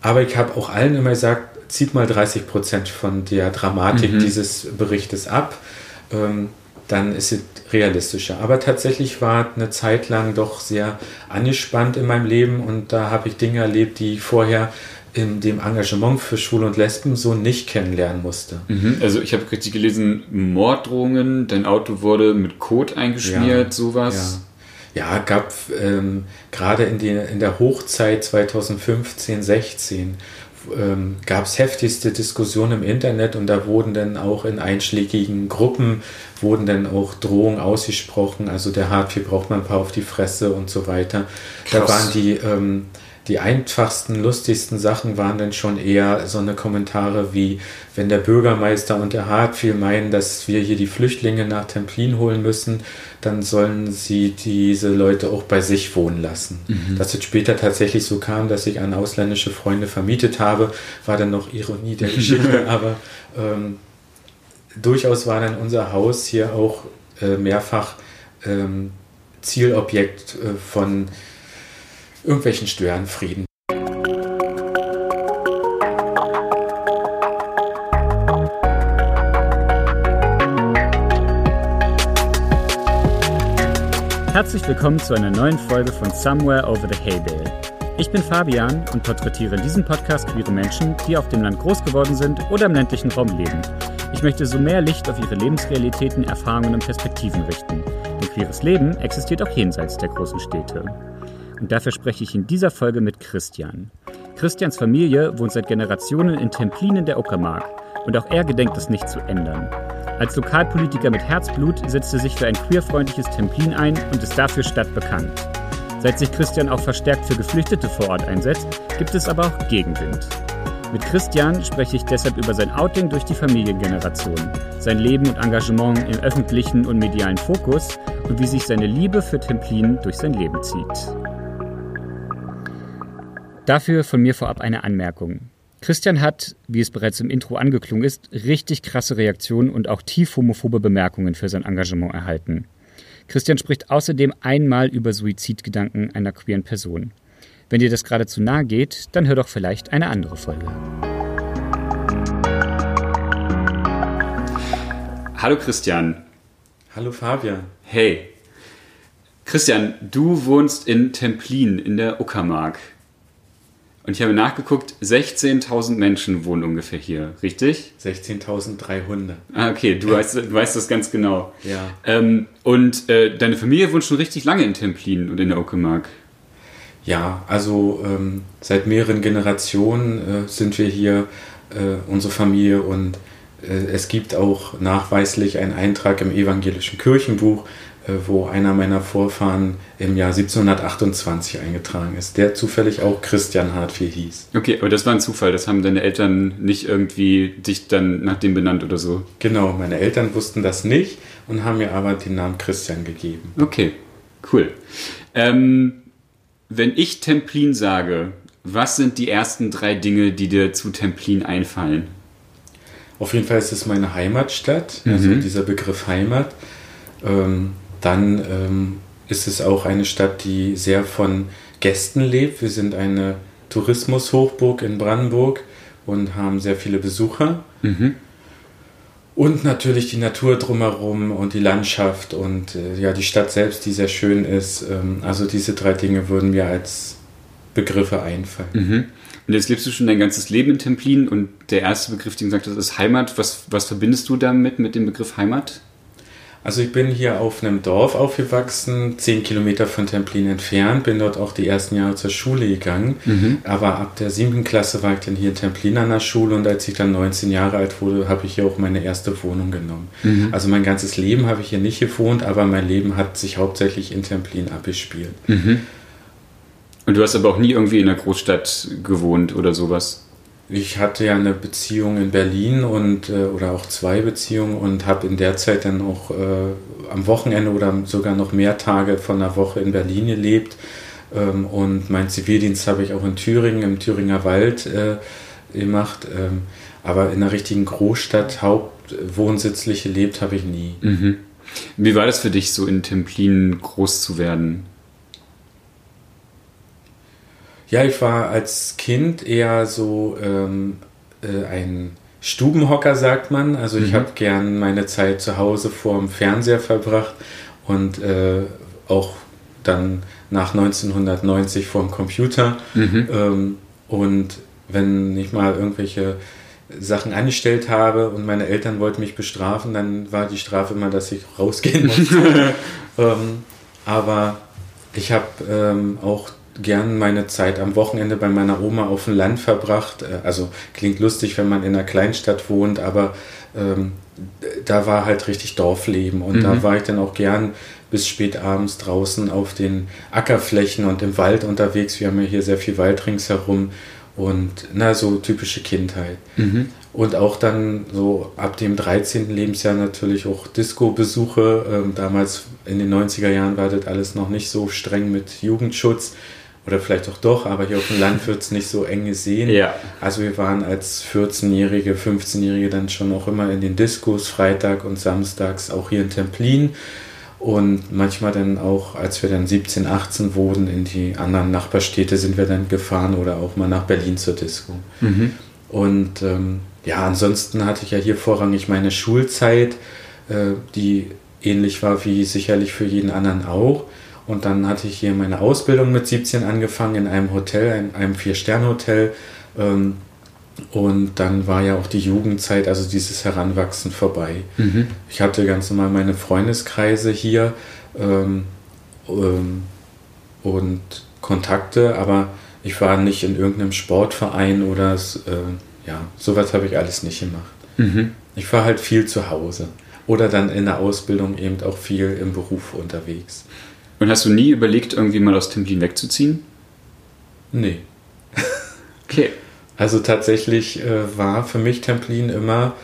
aber ich habe auch allen immer gesagt, zieht mal 30 Prozent von der Dramatik mhm. dieses Berichtes ab. Ähm, dann ist es realistischer. Aber tatsächlich war eine Zeit lang doch sehr angespannt in meinem Leben und da habe ich Dinge erlebt, die ich vorher in dem Engagement für Schwule und Lesben so nicht kennenlernen musste. Mhm. Also ich habe richtig gelesen, Morddrohungen, dein Auto wurde mit Kot eingeschmiert, ja, sowas. Ja, ja gab ähm, gerade in, in der Hochzeit 2015, 16 ähm, gab es heftigste Diskussionen im Internet und da wurden dann auch in einschlägigen Gruppen wurden dann auch Drohungen ausgesprochen, also der Hartvieh braucht man ein paar auf die Fresse und so weiter. Krass. Da waren die ähm, die einfachsten, lustigsten Sachen waren dann schon eher so eine Kommentare wie, wenn der Bürgermeister und der Hartfiel meinen, dass wir hier die Flüchtlinge nach Templin holen müssen, dann sollen sie diese Leute auch bei sich wohnen lassen. Mhm. Dass es später tatsächlich so kam, dass ich an ausländische Freunde vermietet habe, war dann noch Ironie der Geschichte, aber ähm, durchaus war dann unser Haus hier auch äh, mehrfach ähm, Zielobjekt äh, von irgendwelchen Störenfrieden. Herzlich willkommen zu einer neuen Folge von Somewhere Over the Hay Bale. Ich bin Fabian und porträtiere in diesem Podcast queere Menschen, die auf dem Land groß geworden sind oder im ländlichen Raum leben. Ich möchte so mehr Licht auf ihre Lebensrealitäten, Erfahrungen und Perspektiven richten. Denn queeres Leben existiert auch jenseits der großen Städte. Und dafür spreche ich in dieser Folge mit Christian. Christians Familie wohnt seit Generationen in Templin in der Uckermark und auch er gedenkt es nicht zu ändern. Als Lokalpolitiker mit Herzblut setzt er sich für ein queerfreundliches Templin ein und ist dafür stadtbekannt. Seit sich Christian auch verstärkt für Geflüchtete vor Ort einsetzt, gibt es aber auch Gegenwind. Mit Christian spreche ich deshalb über sein Outing durch die Familiengeneration, sein Leben und Engagement im öffentlichen und medialen Fokus und wie sich seine Liebe für Templin durch sein Leben zieht. Dafür von mir vorab eine Anmerkung. Christian hat, wie es bereits im Intro angeklungen ist, richtig krasse Reaktionen und auch tief homophobe Bemerkungen für sein Engagement erhalten. Christian spricht außerdem einmal über Suizidgedanken einer queeren Person. Wenn dir das gerade zu nahe geht, dann hör doch vielleicht eine andere Folge. Hallo Christian. Hallo Fabian. Hey. Christian, du wohnst in Templin in der Uckermark. Und ich habe nachgeguckt, 16.000 Menschen wohnen ungefähr hier, richtig? 16.300. Ah, okay, du weißt, du weißt das ganz genau. Ja. Ähm, und äh, deine Familie wohnt schon richtig lange in Templin und in der Uckermark. Ja, also ähm, seit mehreren Generationen äh, sind wir hier, äh, unsere Familie, und äh, es gibt auch nachweislich einen Eintrag im evangelischen Kirchenbuch, wo einer meiner Vorfahren im Jahr 1728 eingetragen ist, der zufällig auch Christian Hartfiel hieß. Okay, aber das war ein Zufall, das haben deine Eltern nicht irgendwie dich dann nach dem benannt oder so? Genau, meine Eltern wussten das nicht und haben mir aber den Namen Christian gegeben. Okay, cool. Ähm, wenn ich Templin sage, was sind die ersten drei Dinge, die dir zu Templin einfallen? Auf jeden Fall ist es meine Heimatstadt, also mhm. dieser Begriff Heimat. Ähm, dann ähm, ist es auch eine Stadt, die sehr von Gästen lebt. Wir sind eine Tourismushochburg in Brandenburg und haben sehr viele Besucher. Mhm. Und natürlich die Natur drumherum und die Landschaft und äh, ja, die Stadt selbst, die sehr schön ist. Ähm, also diese drei Dinge würden mir als Begriffe einfallen. Mhm. Und jetzt lebst du schon dein ganzes Leben in Templin und der erste Begriff, den du gesagt hast, ist Heimat. Was, was verbindest du damit mit dem Begriff Heimat? Also ich bin hier auf einem Dorf aufgewachsen, zehn Kilometer von Templin entfernt, bin dort auch die ersten Jahre zur Schule gegangen. Mhm. Aber ab der siebten Klasse war ich dann hier in Templin an der Schule und als ich dann 19 Jahre alt wurde, habe ich hier auch meine erste Wohnung genommen. Mhm. Also mein ganzes Leben habe ich hier nicht gewohnt, aber mein Leben hat sich hauptsächlich in Templin abgespielt. Mhm. Und du hast aber auch nie irgendwie in einer Großstadt gewohnt oder sowas? Ich hatte ja eine Beziehung in Berlin und äh, oder auch zwei Beziehungen und habe in der Zeit dann auch äh, am Wochenende oder sogar noch mehr Tage von der Woche in Berlin gelebt. Ähm, und meinen Zivildienst habe ich auch in Thüringen, im Thüringer Wald äh, gemacht. Ähm, aber in einer richtigen Großstadt hauptwohnsitzlich gelebt habe ich nie. Mhm. Wie war das für dich, so in Templin groß zu werden? Ja, ich war als Kind eher so ähm, äh, ein Stubenhocker, sagt man. Also ich Mhm. habe gern meine Zeit zu Hause vor dem Fernseher verbracht und äh, auch dann nach 1990 vor dem Computer. Mhm. Ähm, und wenn ich mal irgendwelche Sachen angestellt habe und meine Eltern wollten mich bestrafen, dann war die Strafe immer, dass ich rausgehen musste. ähm, aber ich habe ähm, auch gern meine Zeit am Wochenende bei meiner Oma auf dem Land verbracht. Äh, Also klingt lustig, wenn man in einer Kleinstadt wohnt, aber ähm, da war halt richtig Dorfleben und da war ich dann auch gern bis spät abends draußen auf den Ackerflächen und im Wald unterwegs. Wir haben ja hier sehr viel Wald ringsherum und na, so typische Kindheit. Und auch dann so ab dem 13. Lebensjahr natürlich auch Disco-Besuche. Ähm, damals in den 90er Jahren war das alles noch nicht so streng mit Jugendschutz. Oder vielleicht auch doch, aber hier auf dem Land wird es nicht so eng gesehen. Ja. Also wir waren als 14-Jährige, 15-Jährige dann schon auch immer in den Diskos, Freitag und Samstags, auch hier in Templin. Und manchmal dann auch, als wir dann 17, 18 wurden, in die anderen Nachbarstädte sind wir dann gefahren oder auch mal nach Berlin zur Disco. Und ähm, ja, ansonsten hatte ich ja hier vorrangig meine Schulzeit, äh, die ähnlich war wie sicherlich für jeden anderen auch. Und dann hatte ich hier meine Ausbildung mit 17 angefangen in einem Hotel, in einem Vier-Sterne-Hotel. Ähm, und dann war ja auch die Jugendzeit, also dieses Heranwachsen vorbei. Ich hatte ganz normal meine Freundeskreise hier ähm, ähm, und Kontakte, aber ich war nicht in irgendeinem Sportverein oder äh, ja, sowas habe ich alles nicht gemacht. Ich war halt viel zu Hause oder dann in der Ausbildung eben auch viel im Beruf unterwegs. Und hast du nie überlegt, irgendwie mal aus Templin wegzuziehen? Nee. Okay. Also tatsächlich äh, war für mich Templin immer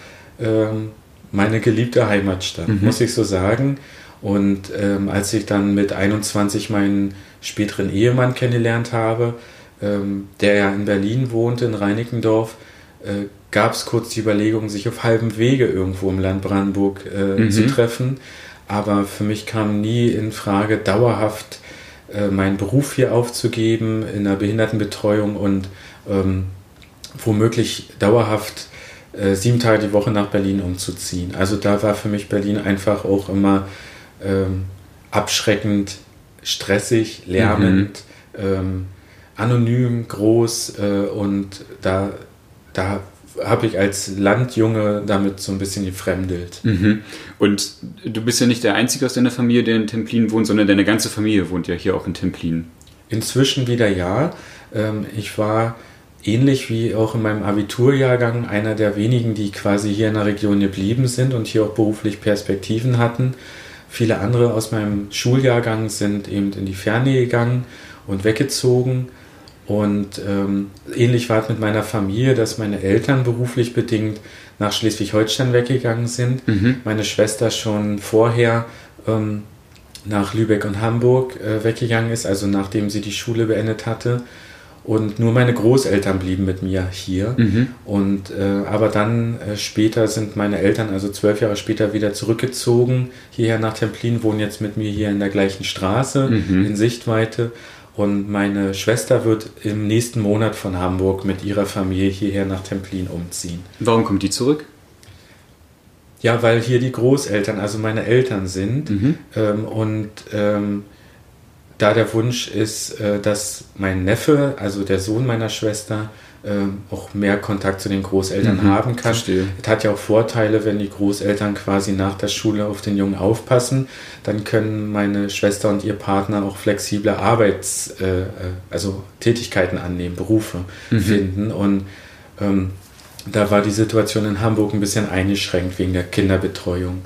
ähm, meine geliebte Heimatstadt, muss ich so sagen. Und ähm, als ich dann mit 21 meinen späteren Ehemann kennengelernt habe, ähm, der ja in Berlin wohnte, in Reinickendorf, äh, gab es kurz die Überlegung, sich auf halbem Wege irgendwo im Land Brandenburg äh, zu treffen. Aber für mich kam nie in Frage, dauerhaft äh, meinen Beruf hier aufzugeben in der Behindertenbetreuung und ähm, womöglich dauerhaft äh, sieben Tage die Woche nach Berlin umzuziehen. Also da war für mich Berlin einfach auch immer ähm, abschreckend, stressig, lärmend, ähm, anonym, groß äh, und da, da habe ich als Landjunge damit so ein bisschen gefremdelt. Mhm. Und du bist ja nicht der Einzige aus deiner Familie, der in Templin wohnt, sondern deine ganze Familie wohnt ja hier auch in Templin. Inzwischen wieder ja. Ähm, ich war ähnlich wie auch in meinem Abiturjahrgang einer der wenigen, die quasi hier in der Region geblieben sind und hier auch beruflich Perspektiven hatten. Viele andere aus meinem Schuljahrgang sind eben in die Ferne gegangen und weggezogen. Und ähm, ähnlich war es mit meiner Familie, dass meine Eltern beruflich bedingt nach Schleswig-Holstein weggegangen sind. Meine Schwester schon vorher ähm, nach Lübeck und Hamburg äh, weggegangen ist, also nachdem sie die Schule beendet hatte. Und nur meine Großeltern blieben mit mir hier. Und äh, aber dann äh, später sind meine Eltern, also zwölf Jahre später, wieder zurückgezogen hierher nach Templin, wohnen jetzt mit mir hier in der gleichen Straße in Sichtweite. Und meine Schwester wird im nächsten Monat von Hamburg mit ihrer Familie hierher nach Templin umziehen. Warum kommt die zurück? Ja, weil hier die Großeltern, also meine Eltern sind. Ähm, und ähm, da der Wunsch ist, äh, dass mein Neffe, also der Sohn meiner Schwester, auch mehr Kontakt zu den Großeltern haben kann. verstehe. Es hat ja auch Vorteile, wenn die Großeltern quasi nach der Schule auf den Jungen aufpassen. Dann können meine Schwester und ihr Partner auch flexible Arbeits-, äh, äh, also Tätigkeiten annehmen, Berufe finden. Und ähm, da war die Situation in Hamburg ein bisschen eingeschränkt wegen der Kinderbetreuung.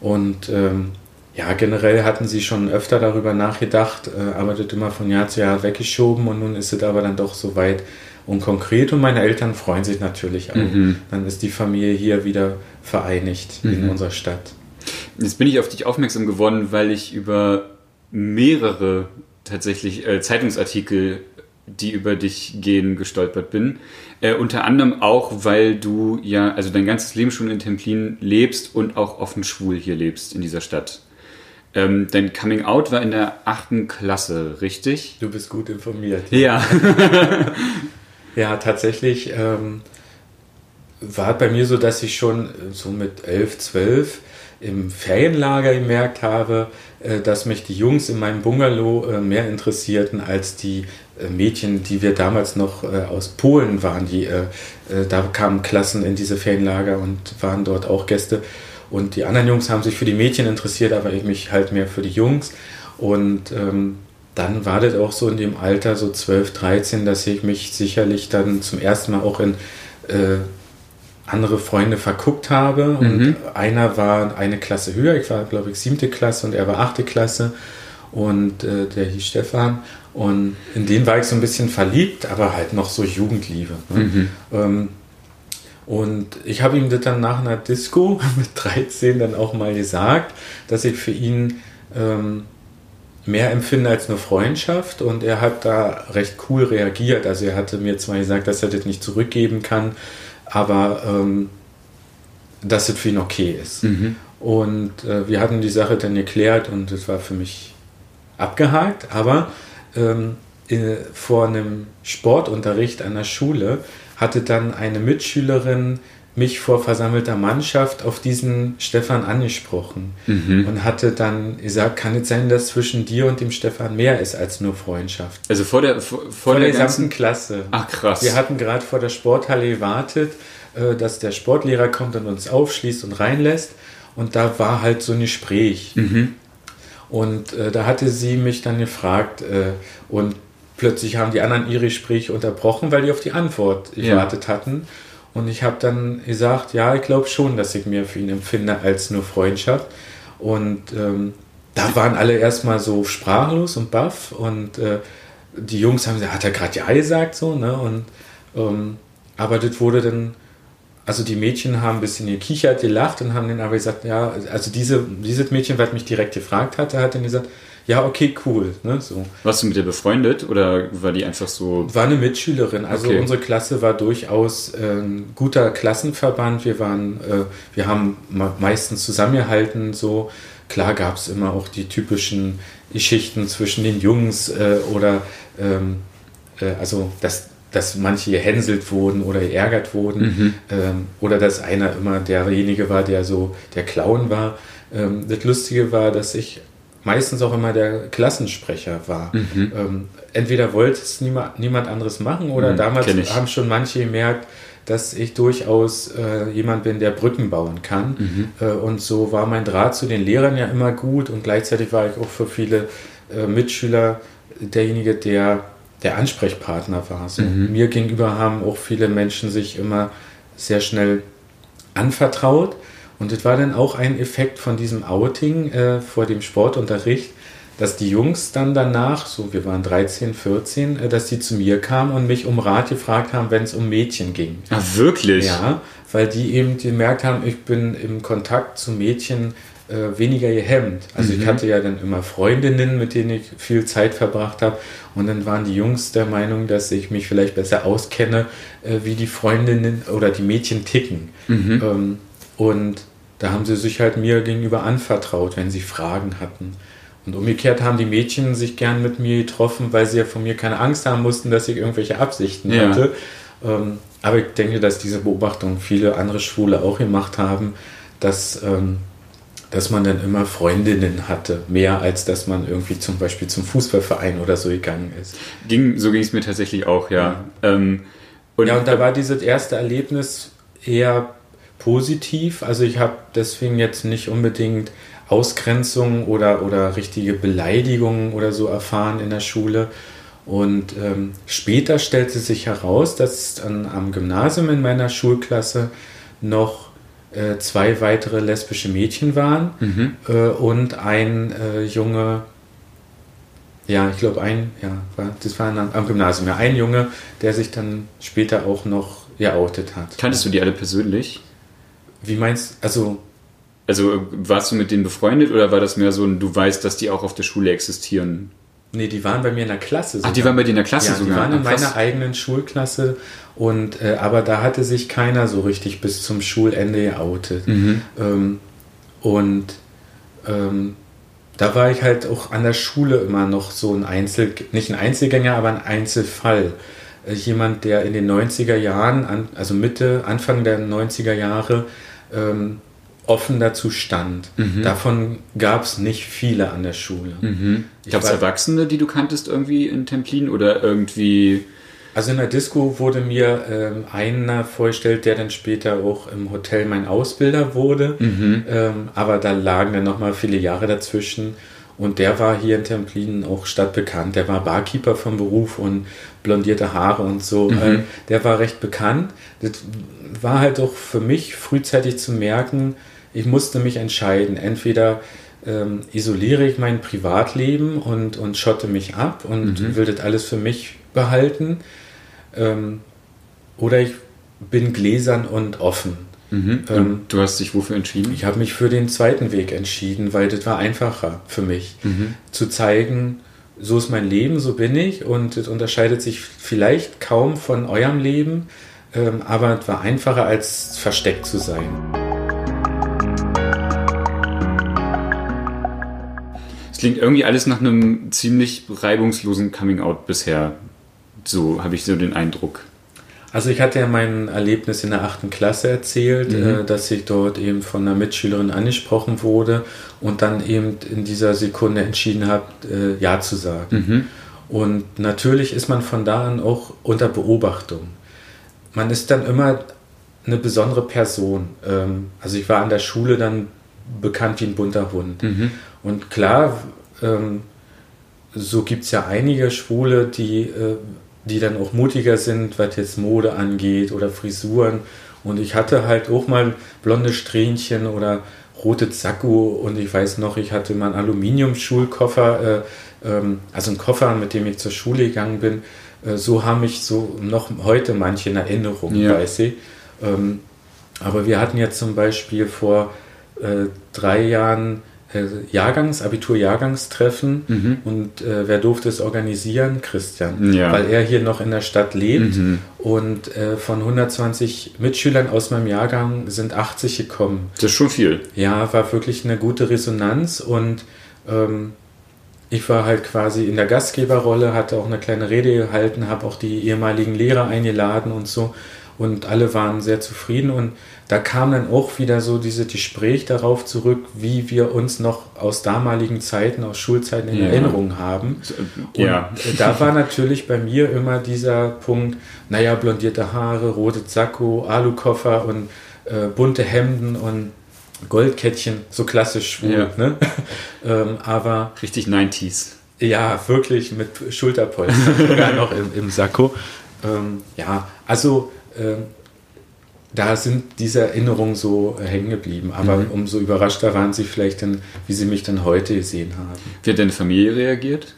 Und ähm, ja, generell hatten sie schon öfter darüber nachgedacht, äh, aber das immer von Jahr zu Jahr weggeschoben und nun ist es aber dann doch soweit und konkret und meine Eltern freuen sich natürlich auch. Dann ist die Familie hier wieder vereinigt in unserer Stadt. Jetzt bin ich auf dich aufmerksam geworden, weil ich über mehrere tatsächlich äh, Zeitungsartikel, die über dich gehen, gestolpert bin. Äh, unter anderem auch, weil du ja, also dein ganzes Leben schon in Templin lebst und auch offen schwul hier lebst in dieser Stadt. Ähm, dein Coming Out war in der achten Klasse, richtig? Du bist gut informiert. Ja. ja, tatsächlich ähm, war bei mir so, dass ich schon so mit 11, 12 im Ferienlager gemerkt habe, äh, dass mich die Jungs in meinem Bungalow äh, mehr interessierten als die äh, Mädchen, die wir damals noch aus Polen waren. Die, da kamen Klassen in diese Ferienlager und waren dort auch Gäste. Und die anderen Jungs haben sich für die Mädchen interessiert, aber ich mich halt mehr für die Jungs. Und ähm, dann war das auch so in dem Alter, so 12, 13, dass ich mich sicherlich dann zum ersten Mal auch in äh, andere Freunde verguckt habe. Mhm. Und einer war eine Klasse höher, ich war, glaube ich, siebte Klasse und er war achte Klasse. Und äh, der hieß Stefan. Und in den war ich so ein bisschen verliebt, aber halt noch so Jugendliebe. Ne? Mhm. Ähm, und ich habe ihm das dann nach einer Disco mit 13 dann auch mal gesagt, dass ich für ihn ähm, mehr empfinde als nur Freundschaft. Und er hat da recht cool reagiert. Also er hatte mir zwar gesagt, dass er das nicht zurückgeben kann, aber ähm, dass es für ihn okay ist. Mhm. Und äh, wir hatten die Sache dann geklärt und es war für mich abgehakt. Aber ähm, in, vor einem Sportunterricht an der Schule hatte dann eine Mitschülerin mich vor versammelter Mannschaft auf diesen Stefan angesprochen mhm. und hatte dann gesagt, kann es sein, dass zwischen dir und dem Stefan mehr ist als nur Freundschaft. Also vor der vor, vor, vor der, der gesamten Klasse. Ach krass. Wir hatten gerade vor der Sporthalle gewartet, äh, dass der Sportlehrer kommt und uns aufschließt und reinlässt und da war halt so ein Gespräch. Mhm. Und äh, da hatte sie mich dann gefragt äh, und plötzlich haben die anderen ihre Gespräche unterbrochen, weil die auf die Antwort gewartet ja. hatten. Und ich habe dann gesagt, ja, ich glaube schon, dass ich mehr für ihn empfinde als nur Freundschaft. Und ähm, da waren alle erstmal so sprachlos und baff. Und äh, die Jungs haben gesagt, hat er gerade Ja gesagt so, ne? Und ähm, aber das wurde dann, also die Mädchen haben ein bisschen gekichert, gelacht und haben dann aber gesagt, ja, also diese, dieses Mädchen, was mich direkt gefragt hatte, hat dann gesagt, ja, okay, cool. Ne, so. Warst du mit ihr befreundet oder war die einfach so? War eine Mitschülerin. Also okay. unsere Klasse war durchaus äh, ein guter Klassenverband. Wir waren, äh, wir haben meistens zusammengehalten. So klar gab es immer auch die typischen Geschichten zwischen den Jungs äh, oder ähm, äh, also dass dass manche gehänselt wurden oder geärgert wurden mhm. ähm, oder dass einer immer derjenige war, der so der Clown war. Ähm, das Lustige war, dass ich meistens auch immer der Klassensprecher war. Mhm. Ähm, entweder wollte es niemand, niemand anderes machen oder mhm, damals haben schon manche gemerkt, dass ich durchaus äh, jemand bin, der Brücken bauen kann. Mhm. Äh, und so war mein Draht zu den Lehrern ja immer gut und gleichzeitig war ich auch für viele äh, Mitschüler derjenige, der der Ansprechpartner war. So, mhm. Mir gegenüber haben auch viele Menschen sich immer sehr schnell anvertraut und das war dann auch ein Effekt von diesem Outing äh, vor dem Sportunterricht, dass die Jungs dann danach, so wir waren 13, 14, äh, dass die zu mir kamen und mich um Rat gefragt haben, wenn es um Mädchen ging. Ah, wirklich? Ja, weil die eben gemerkt haben, ich bin im Kontakt zu Mädchen äh, weniger gehemmt. Also mhm. ich hatte ja dann immer Freundinnen, mit denen ich viel Zeit verbracht habe. Und dann waren die Jungs der Meinung, dass ich mich vielleicht besser auskenne, äh, wie die Freundinnen oder die Mädchen ticken. Mhm. Ähm, und da haben sie sich halt mir gegenüber anvertraut, wenn sie Fragen hatten. Und umgekehrt haben die Mädchen sich gern mit mir getroffen, weil sie ja von mir keine Angst haben mussten, dass ich irgendwelche Absichten ja. hatte. Ähm, aber ich denke, dass diese Beobachtung viele andere Schwule auch gemacht haben, dass, ähm, dass man dann immer Freundinnen hatte, mehr als dass man irgendwie zum Beispiel zum Fußballverein oder so gegangen ist. Ging, so ging es mir tatsächlich auch, ja. Ja, ähm, und, ja, und da war dieses erste Erlebnis eher positiv. Also ich habe deswegen jetzt nicht unbedingt Ausgrenzung oder, oder richtige Beleidigungen oder so erfahren in der Schule. Und ähm, später stellte sich heraus, dass an, am Gymnasium in meiner Schulklasse noch äh, zwei weitere lesbische Mädchen waren mhm. äh, und ein äh, Junge, ja, ich glaube ein, ja, war, das war am, am Gymnasium, ja, ein Junge, der sich dann später auch noch geoutet hat. Kanntest du die alle persönlich? Wie meinst du? Also. Also warst du mit denen befreundet oder war das mehr so ein, du weißt, dass die auch auf der Schule existieren? Nee, die waren bei mir in der Klasse. Sogar. Ach, die waren bei dir in der Klasse ja, sogar? Die waren in meiner eigenen Schulklasse und äh, aber da hatte sich keiner so richtig bis zum Schulende geoutet. Mhm. Ähm, und ähm, da war ich halt auch an der Schule immer noch so ein Einzel, nicht ein Einzelgänger, aber ein Einzelfall. Äh, jemand, der in den 90er Jahren, also Mitte, Anfang der 90er Jahre, ähm, offen dazu stand. Mhm. Davon gab es nicht viele an der Schule. Mhm. Gab es Erwachsene, die du kanntest irgendwie in Templin oder irgendwie also in der Disco wurde mir ähm, einer vorgestellt, der dann später auch im Hotel mein Ausbilder wurde. Mhm. Ähm, aber da lagen dann nochmal viele Jahre dazwischen. Und der war hier in Templin auch stadtbekannt. Der war Barkeeper vom Beruf und blondierte Haare und so. Mhm. Äh, der war recht bekannt. Das war halt auch für mich frühzeitig zu merken, ich musste mich entscheiden. Entweder ähm, isoliere ich mein Privatleben und, und schotte mich ab und mhm. will das alles für mich behalten ähm, oder ich bin gläsern und offen. Mhm. Ähm, du hast dich wofür entschieden? Ich habe mich für den zweiten Weg entschieden, weil das war einfacher für mich. Mhm. Zu zeigen, so ist mein Leben, so bin ich und es unterscheidet sich vielleicht kaum von eurem Leben, ähm, aber es war einfacher als versteckt zu sein. Es klingt irgendwie alles nach einem ziemlich reibungslosen Coming-out bisher. So habe ich so den Eindruck. Also ich hatte ja mein Erlebnis in der achten Klasse erzählt, mhm. äh, dass ich dort eben von einer Mitschülerin angesprochen wurde und dann eben in dieser Sekunde entschieden habe, äh, Ja zu sagen. Mhm. Und natürlich ist man von da an auch unter Beobachtung. Man ist dann immer eine besondere Person. Ähm, also ich war an der Schule dann bekannt wie ein bunter Hund. Mhm. Und klar, ähm, so gibt es ja einige Schwule, die äh, die dann auch mutiger sind, was jetzt Mode angeht oder Frisuren. Und ich hatte halt auch mal blonde Strähnchen oder rote Sakko und ich weiß noch, ich hatte mal einen Aluminium-Schulkoffer, äh, ähm, also einen Koffer, mit dem ich zur Schule gegangen bin. Äh, so haben mich so noch heute manche in Erinnerung, ja. weiß ich. Ähm, aber wir hatten jetzt zum Beispiel vor äh, drei Jahren äh, Jahrgangs, Abitur-Jahrgangstreffen mhm. und äh, wer durfte es organisieren? Christian, ja. weil er hier noch in der Stadt lebt mhm. und äh, von 120 Mitschülern aus meinem Jahrgang sind 80 gekommen. Das ist schon viel. Ja, war wirklich eine gute Resonanz und ähm, ich war halt quasi in der Gastgeberrolle, hatte auch eine kleine Rede gehalten, habe auch die ehemaligen Lehrer eingeladen und so und alle waren sehr zufrieden und da kam dann auch wieder so dieses Gespräch darauf zurück, wie wir uns noch aus damaligen Zeiten, aus Schulzeiten in ja. Erinnerung haben. Und ja. da war natürlich bei mir immer dieser Punkt, naja, blondierte Haare, rote Sakko, Alukoffer und äh, bunte Hemden und Goldkettchen, so klassisch schwul. Ja. Ne? ähm, aber Richtig 90s. Ja, wirklich mit Schulterpolster, sogar noch im, im Sakko. Ähm, ja, also ähm, da sind diese Erinnerungen so äh, hängen geblieben. Aber mhm. umso überraschter waren sie vielleicht dann, wie sie mich dann heute gesehen haben. Wie hat deine Familie reagiert?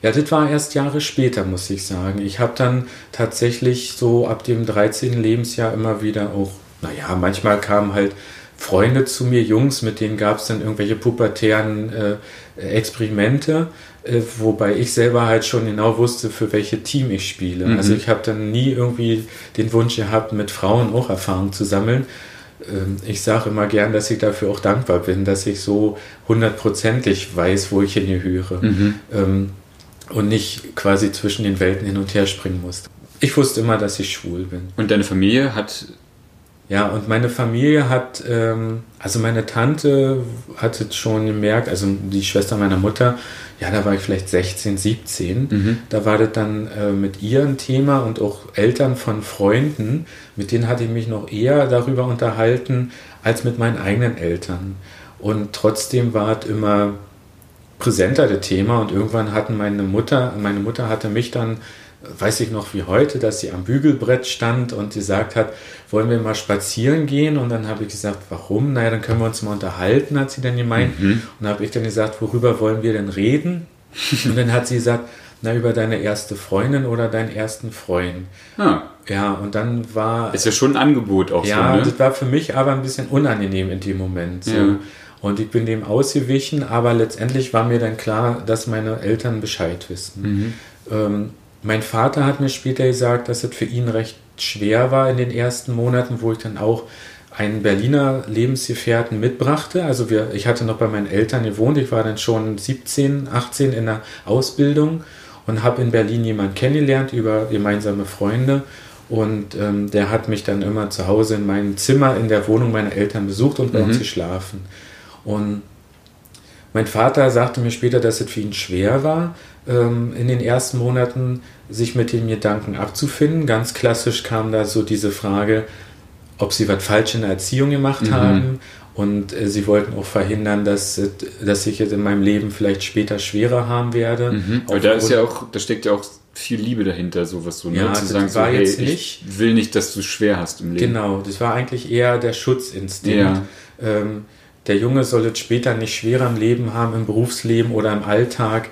Ja, das war erst Jahre später, muss ich sagen. Ich habe dann tatsächlich so ab dem 13. Lebensjahr immer wieder auch, naja, manchmal kamen halt Freunde zu mir, Jungs, mit denen gab es dann irgendwelche pubertären äh, Experimente. Äh, wobei ich selber halt schon genau wusste, für welche Team ich spiele. Mhm. Also ich habe dann nie irgendwie den Wunsch gehabt, mit Frauen auch Erfahrung zu sammeln. Ähm, ich sage immer gern, dass ich dafür auch dankbar bin, dass ich so hundertprozentig weiß, wo ich hingehöre mhm. Ähm, und nicht quasi zwischen den Welten hin und her springen musste. Ich wusste immer, dass ich schwul bin. Und deine Familie hat ja, und meine Familie hat, ähm, also meine Tante hat jetzt schon gemerkt, also die Schwester meiner Mutter, ja, da war ich vielleicht 16, 17. Mhm. Da war das dann äh, mit ihr ein Thema und auch Eltern von Freunden, mit denen hatte ich mich noch eher darüber unterhalten als mit meinen eigenen Eltern. Und trotzdem war es immer präsenter das Thema und irgendwann hatten meine Mutter, meine Mutter hatte mich dann weiß ich noch wie heute, dass sie am Bügelbrett stand und gesagt hat, wollen wir mal spazieren gehen? Und dann habe ich gesagt, warum? Naja, dann können wir uns mal unterhalten, hat sie dann gemeint. Mhm. Und dann habe ich dann gesagt, worüber wollen wir denn reden? Und dann hat sie gesagt, na, über deine erste Freundin oder deinen ersten Freund. Ah. Ja, und dann war. Ist ja schon ein Angebot auch ja, so. Ja, ne? das war für mich aber ein bisschen unangenehm in dem Moment. So. Ja. Und ich bin dem ausgewichen, aber letztendlich war mir dann klar, dass meine Eltern Bescheid wissen. Mhm. Ähm, mein Vater hat mir später gesagt, dass es für ihn recht schwer war in den ersten Monaten, wo ich dann auch einen Berliner Lebensgefährten mitbrachte. Also wir, ich hatte noch bei meinen Eltern gewohnt. Ich war dann schon 17, 18 in der Ausbildung und habe in Berlin jemanden kennengelernt über gemeinsame Freunde. Und ähm, der hat mich dann immer zu Hause in meinem Zimmer in der Wohnung meiner Eltern besucht und bei mhm. uns geschlafen. Und mein Vater sagte mir später, dass es für ihn schwer war, ähm, in den ersten Monaten sich mit dem Gedanken abzufinden. Ganz klassisch kam da so diese Frage, ob sie was falsch in der Erziehung gemacht mhm. haben. Und äh, sie wollten auch verhindern, dass, dass ich es in meinem Leben vielleicht später schwerer haben werde. Mhm. Aber da ist ja auch, da steckt ja auch viel Liebe dahinter, sowas so, ne? Ja, zu sagen, so, hey, ich will nicht, dass du schwer hast im Leben. Genau, das war eigentlich eher der Schutzinstinkt. Ja. Ähm, der Junge soll es später nicht schwerer im Leben haben, im Berufsleben oder im Alltag.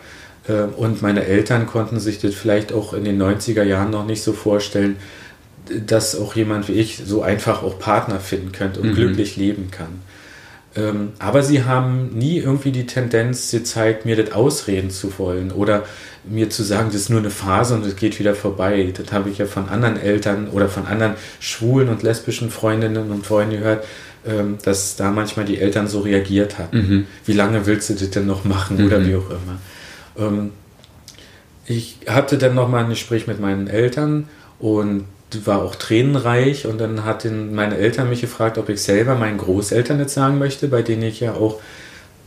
Äh, und meine Eltern konnten sich das vielleicht auch in den 90er Jahren noch nicht so vorstellen, dass auch jemand wie ich so einfach auch Partner finden könnte und mhm. glücklich leben kann. Ähm, aber sie haben nie irgendwie die Tendenz gezeigt, mir das ausreden zu wollen oder mir zu sagen, das ist nur eine Phase und es geht wieder vorbei. Das habe ich ja von anderen Eltern oder von anderen schwulen und lesbischen Freundinnen und Freunden gehört, ähm, dass da manchmal die Eltern so reagiert hatten. Mhm. Wie lange willst du das denn noch machen mhm. oder wie auch immer. Ähm, ich hatte dann nochmal ein Gespräch mit meinen Eltern und war auch tränenreich und dann hatten meine Eltern mich gefragt, ob ich selber meinen Großeltern jetzt sagen möchte, bei denen ich ja auch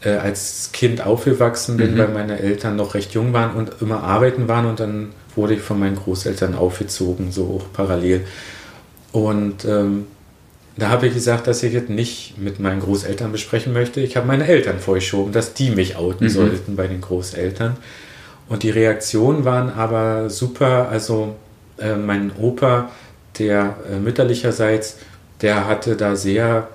äh, als Kind aufgewachsen bin, mhm. weil meine Eltern noch recht jung waren und immer arbeiten waren und dann wurde ich von meinen Großeltern aufgezogen, so auch parallel. Und ähm, da habe ich gesagt, dass ich jetzt nicht mit meinen Großeltern besprechen möchte. Ich habe meine Eltern vorgeschoben, dass die mich outen mhm. sollten bei den Großeltern. Und die Reaktionen waren aber super. Also äh, mein Opa, der äh, mütterlicherseits, der hatte da sehr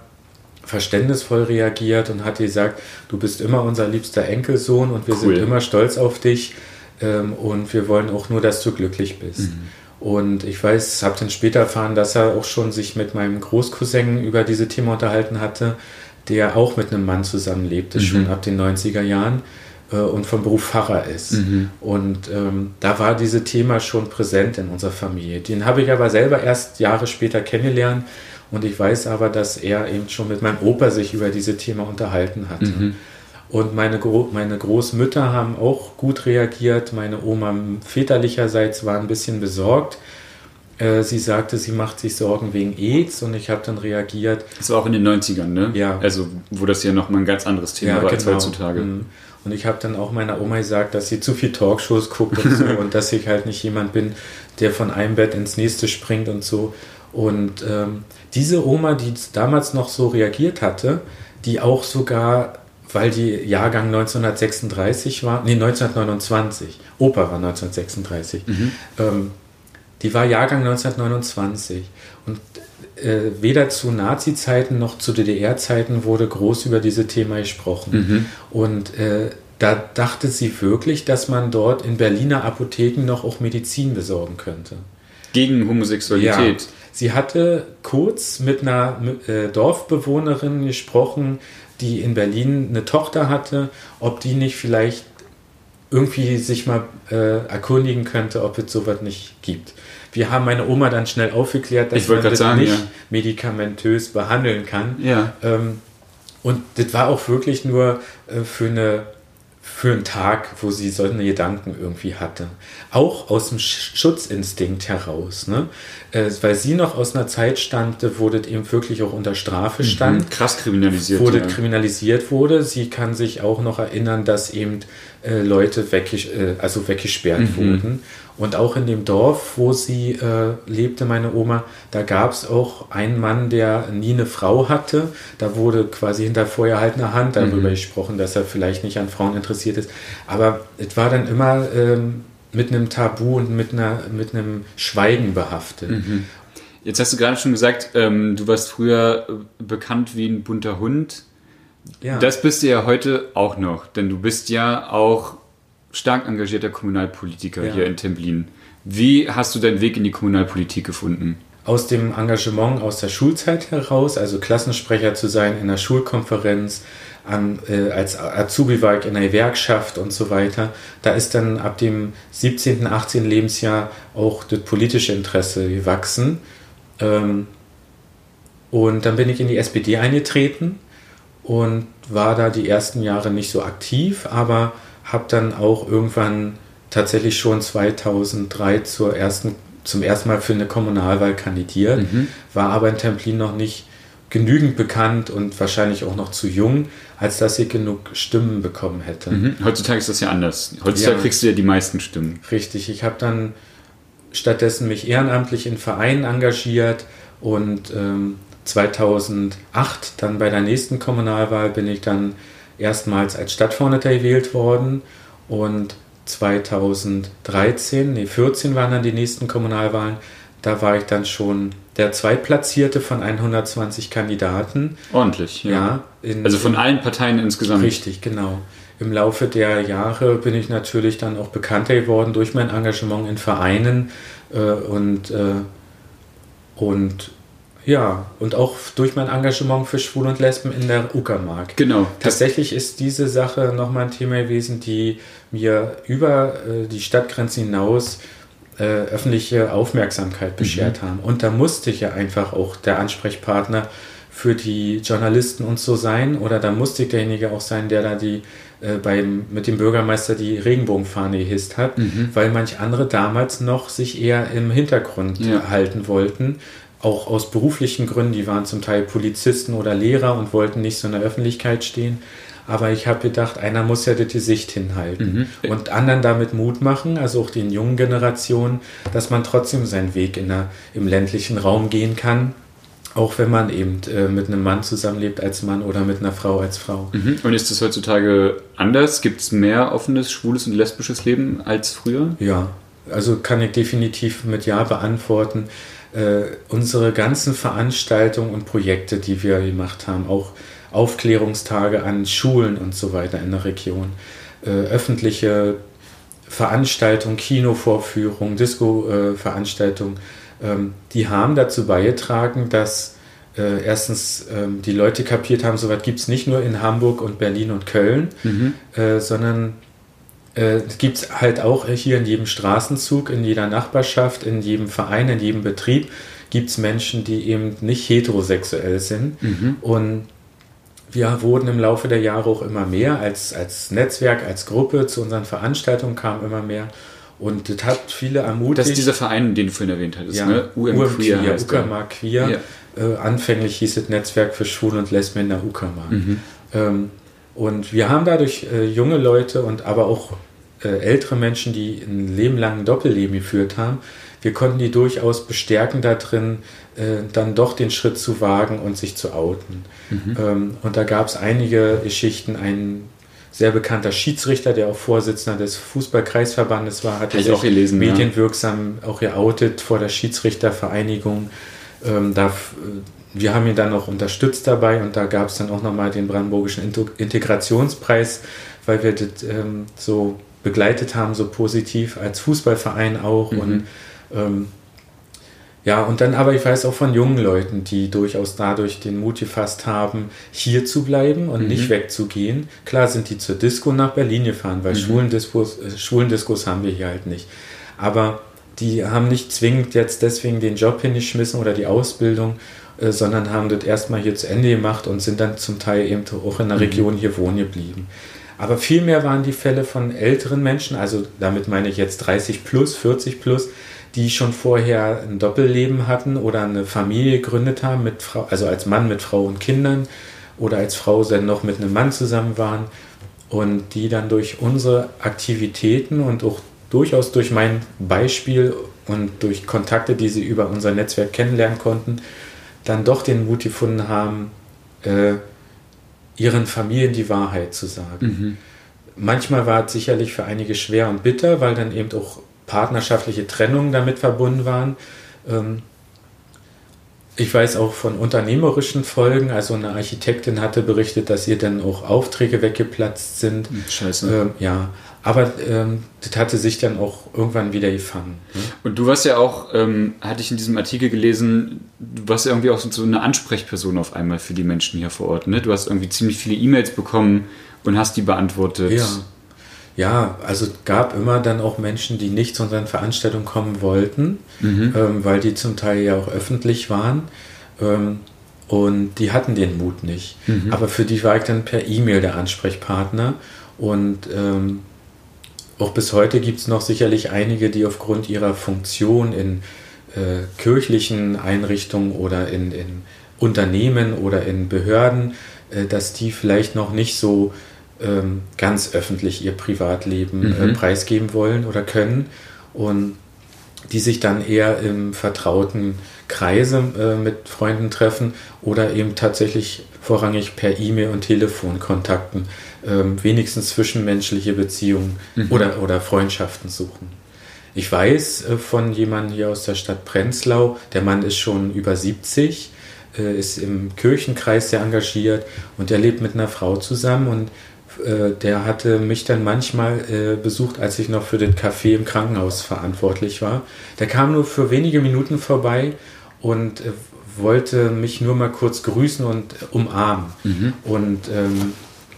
verständnisvoll reagiert und hat gesagt, du bist immer unser liebster Enkelsohn und wir cool. sind immer stolz auf dich ähm, und wir wollen auch nur, dass du glücklich bist. Mhm. Und ich weiß, habe dann später erfahren, dass er auch schon sich mit meinem Großcousin über diese Themen unterhalten hatte, der auch mit einem Mann zusammenlebte, mhm. schon ab den 90er Jahren äh, und vom Beruf Pfarrer ist. Mhm. Und ähm, da war dieses Thema schon präsent in unserer Familie. Den habe ich aber selber erst Jahre später kennengelernt und ich weiß aber, dass er eben schon mit meinem Opa sich über diese Thema unterhalten hatte. Mhm. Und meine, Gro meine Großmütter haben auch gut reagiert. Meine Oma väterlicherseits war ein bisschen besorgt. Äh, sie sagte, sie macht sich Sorgen wegen AIDS und ich habe dann reagiert. Das war auch in den 90ern, ne? Ja. Also, wo das ja nochmal ein ganz anderes Thema ja, war genau. als heutzutage. Mhm. Und ich habe dann auch meiner Oma gesagt, dass sie zu viel Talkshows guckt und so und dass ich halt nicht jemand bin, der von einem Bett ins nächste springt und so. Und ähm, diese Oma, die damals noch so reagiert hatte, die auch sogar, weil die Jahrgang 1936 war, nee, 1929, Opa war 1936, mhm. ähm, die war Jahrgang 1929. Und äh, weder zu Nazi-Zeiten noch zu DDR-Zeiten wurde groß über diese Thema gesprochen. Mhm. Und äh, da dachte sie wirklich, dass man dort in Berliner Apotheken noch auch Medizin besorgen könnte. Gegen Homosexualität. Ja. Sie hatte kurz mit einer äh, Dorfbewohnerin gesprochen, die in Berlin eine Tochter hatte, ob die nicht vielleicht irgendwie sich mal äh, erkundigen könnte, ob es sowas nicht gibt. Wir haben meine Oma dann schnell aufgeklärt, dass man das sagen, nicht ja. medikamentös behandeln kann. Ja. Ähm, und das war auch wirklich nur äh, für eine für einen Tag, wo sie solche Gedanken irgendwie hatte. Auch aus dem Schutzinstinkt heraus. Ne? Äh, weil sie noch aus einer Zeit stammte, wo das eben wirklich auch unter Strafe mhm. stand. Mhm, krass kriminalisiert. Wo ja. das kriminalisiert wurde. Sie kann sich auch noch erinnern, dass eben äh, Leute wegges äh, also weggesperrt mhm. wurden. Und auch in dem Dorf, wo sie äh, lebte, meine Oma, da gab es auch einen Mann, der nie eine Frau hatte. Da wurde quasi hinter vorgehaltener Hand darüber mhm. gesprochen, dass er vielleicht nicht an Frauen interessiert ist. Aber es war dann immer ähm, mit einem Tabu und mit, einer, mit einem Schweigen behaftet. Mhm. Jetzt hast du gerade schon gesagt, ähm, du warst früher äh, bekannt wie ein bunter Hund. Ja. Das bist du ja heute auch noch, denn du bist ja auch stark engagierter Kommunalpolitiker ja. hier in Templin. Wie hast du deinen Weg in die Kommunalpolitik gefunden? Aus dem Engagement aus der Schulzeit heraus, also Klassensprecher zu sein in der Schulkonferenz, an, äh, als Azubi war ich in der Gewerkschaft und so weiter. Da ist dann ab dem 17., 18. Lebensjahr auch das politische Interesse gewachsen. Ähm, Und dann bin ich in die SPD eingetreten und war da die ersten Jahre nicht so aktiv, aber habe dann auch irgendwann tatsächlich schon 2003 zur ersten, zum ersten Mal für eine Kommunalwahl kandidiert, mhm. war aber in Templin noch nicht genügend bekannt und wahrscheinlich auch noch zu jung, als dass ich genug Stimmen bekommen hätte. Mhm. Heutzutage ist das ja anders. Heutzutage ja, kriegst du ja die meisten Stimmen. Richtig. Ich habe dann stattdessen mich ehrenamtlich in Vereinen engagiert und ähm, 2008 dann bei der nächsten Kommunalwahl bin ich dann erstmals als Stadtverordneter gewählt worden und 2013, nee 14 waren dann die nächsten Kommunalwahlen, da war ich dann schon der Zweitplatzierte von 120 Kandidaten. Ordentlich, ja. ja in, also von allen Parteien insgesamt. Richtig, genau. Im Laufe der Jahre bin ich natürlich dann auch bekannter geworden durch mein Engagement in Vereinen äh, und, äh, und ja, und auch durch mein Engagement für Schwul und Lesben in der Uckermark. Genau. Tatsächlich ist diese Sache nochmal ein Thema gewesen, die mir über äh, die Stadtgrenzen hinaus äh, öffentliche Aufmerksamkeit beschert mhm. haben. Und da musste ich ja einfach auch der Ansprechpartner für die Journalisten und so sein. Oder da musste ich derjenige auch sein, der da die äh, beim, mit dem Bürgermeister die Regenbogenfahne gehisst hat, mhm. weil manch andere damals noch sich eher im Hintergrund ja. halten wollten. Auch aus beruflichen Gründen, die waren zum Teil Polizisten oder Lehrer und wollten nicht so in der Öffentlichkeit stehen. Aber ich habe gedacht, einer muss ja die Sicht hinhalten mhm. und anderen damit Mut machen, also auch den jungen Generationen, dass man trotzdem seinen Weg in der, im ländlichen Raum gehen kann. Auch wenn man eben äh, mit einem Mann zusammenlebt als Mann oder mit einer Frau als Frau. Mhm. Und ist das heutzutage anders? Gibt es mehr offenes, schwules und lesbisches Leben als früher? Ja, also kann ich definitiv mit Ja beantworten. Äh, unsere ganzen Veranstaltungen und Projekte, die wir gemacht haben, auch Aufklärungstage an Schulen und so weiter in der Region, äh, öffentliche Veranstaltungen, Kinovorführungen, Disco-Veranstaltungen, äh, ähm, die haben dazu beigetragen, dass äh, erstens ähm, die Leute kapiert haben, soweit gibt es nicht nur in Hamburg und Berlin und Köln, mhm. Äh, sondern äh, gibt es halt auch hier in jedem Straßenzug, in jeder Nachbarschaft, in jedem Verein, in jedem Betrieb gibt es Menschen, die eben nicht heterosexuell sind. Mhm. Und wir wurden im Laufe der Jahre auch immer mehr als, als Netzwerk, als Gruppe zu unseren Veranstaltungen kam immer mehr. Und das hat viele ermutigt. Das ist dieser Verein, den du vorhin erwähnt hattest, ja, ne? UM, UM Queer. Queer Uckermark Queer. Ja. Äh, anfänglich hieß es Netzwerk für Schwulen und Lesben in der Uckermark. Mhm. Ähm, und wir haben dadurch äh, junge Leute und aber auch äh, ältere Menschen, die ein Leben lang ein Doppelleben geführt haben, wir konnten die durchaus bestärken darin, äh, dann doch den Schritt zu wagen und sich zu outen. Mhm. Ähm, und da gab es einige Geschichten. Ein sehr bekannter Schiedsrichter, der auch Vorsitzender des Fußballkreisverbandes war, hat sich auch gelesen, medienwirksam ja. auch geoutet vor der Schiedsrichtervereinigung. Ähm, da, äh, wir haben ihn dann auch unterstützt dabei und da gab es dann auch nochmal den Brandenburgischen Integrationspreis, weil wir das ähm, so begleitet haben, so positiv als Fußballverein auch. Mhm. Und ähm, ja, und dann aber, ich weiß auch von jungen Leuten, die durchaus dadurch den Mut gefasst haben, hier zu bleiben und mhm. nicht wegzugehen. Klar sind die zur Disco nach Berlin gefahren, weil mhm. Schwulendiskos, äh, Schwulendiskos haben wir hier halt nicht. Aber die haben nicht zwingend jetzt deswegen den Job hingeschmissen oder die Ausbildung, äh, sondern haben das erstmal hier zu Ende gemacht und sind dann zum Teil eben auch in der mhm. Region hier wohnen geblieben. Aber vielmehr waren die Fälle von älteren Menschen, also damit meine ich jetzt 30 plus, 40 plus, die schon vorher ein Doppelleben hatten oder eine Familie gegründet haben, mit Frau, also als Mann mit Frau und Kindern oder als Frau dann noch mit einem Mann zusammen waren und die dann durch unsere Aktivitäten und auch durchaus durch mein Beispiel und durch Kontakte, die sie über unser Netzwerk kennenlernen konnten, dann doch den Mut gefunden haben, äh, ihren Familien die Wahrheit zu sagen. Mhm. Manchmal war es sicherlich für einige schwer und bitter, weil dann eben auch partnerschaftliche Trennungen damit verbunden waren. Ähm, ich weiß auch von unternehmerischen Folgen, also eine Architektin hatte berichtet, dass ihr dann auch Aufträge weggeplatzt sind. Scheiße. Ähm, ja, aber ähm, das hatte sich dann auch irgendwann wieder gefangen. Ne? Und du warst ja auch, ähm, hatte ich in diesem Artikel gelesen, du warst ja irgendwie auch so eine Ansprechperson auf einmal für die Menschen hier vor Ort. Ne? Du hast irgendwie ziemlich viele E-Mails bekommen und hast die beantwortet. Ja. Ja, also gab immer dann auch Menschen, die nicht zu unseren Veranstaltungen kommen wollten, mhm. ähm, weil die zum Teil ja auch öffentlich waren. Ähm, Und die hatten den Mut nicht. Mhm. Aber für die war ich dann per E-Mail der Ansprechpartner. Und ähm, auch bis heute gibt es noch sicherlich einige, die aufgrund ihrer Funktion in äh, kirchlichen Einrichtungen oder in, in, Unternehmen oder in Behörden, äh, dass die vielleicht noch nicht so ähm, ganz öffentlich ihr Privatleben äh, mhm. preisgeben wollen oder können und die sich dann eher im vertrauten Kreise äh, mit Freunden treffen oder eben tatsächlich vorrangig per E-Mail und Telefon kontakten, ähm, wenigstens zwischenmenschliche Beziehungen mhm. oder, oder Freundschaften suchen. Ich weiß äh, von jemandem hier aus der Stadt Prenzlau, der Mann ist schon über 70, äh, ist im Kirchenkreis sehr engagiert und der lebt mit einer Frau zusammen und äh, der hatte mich dann manchmal äh, besucht, als ich noch für den Café im Krankenhaus verantwortlich war. Der kam nur für wenige Minuten vorbei und äh, wollte mich nur mal kurz grüßen und umarmen. Mhm. Und ähm,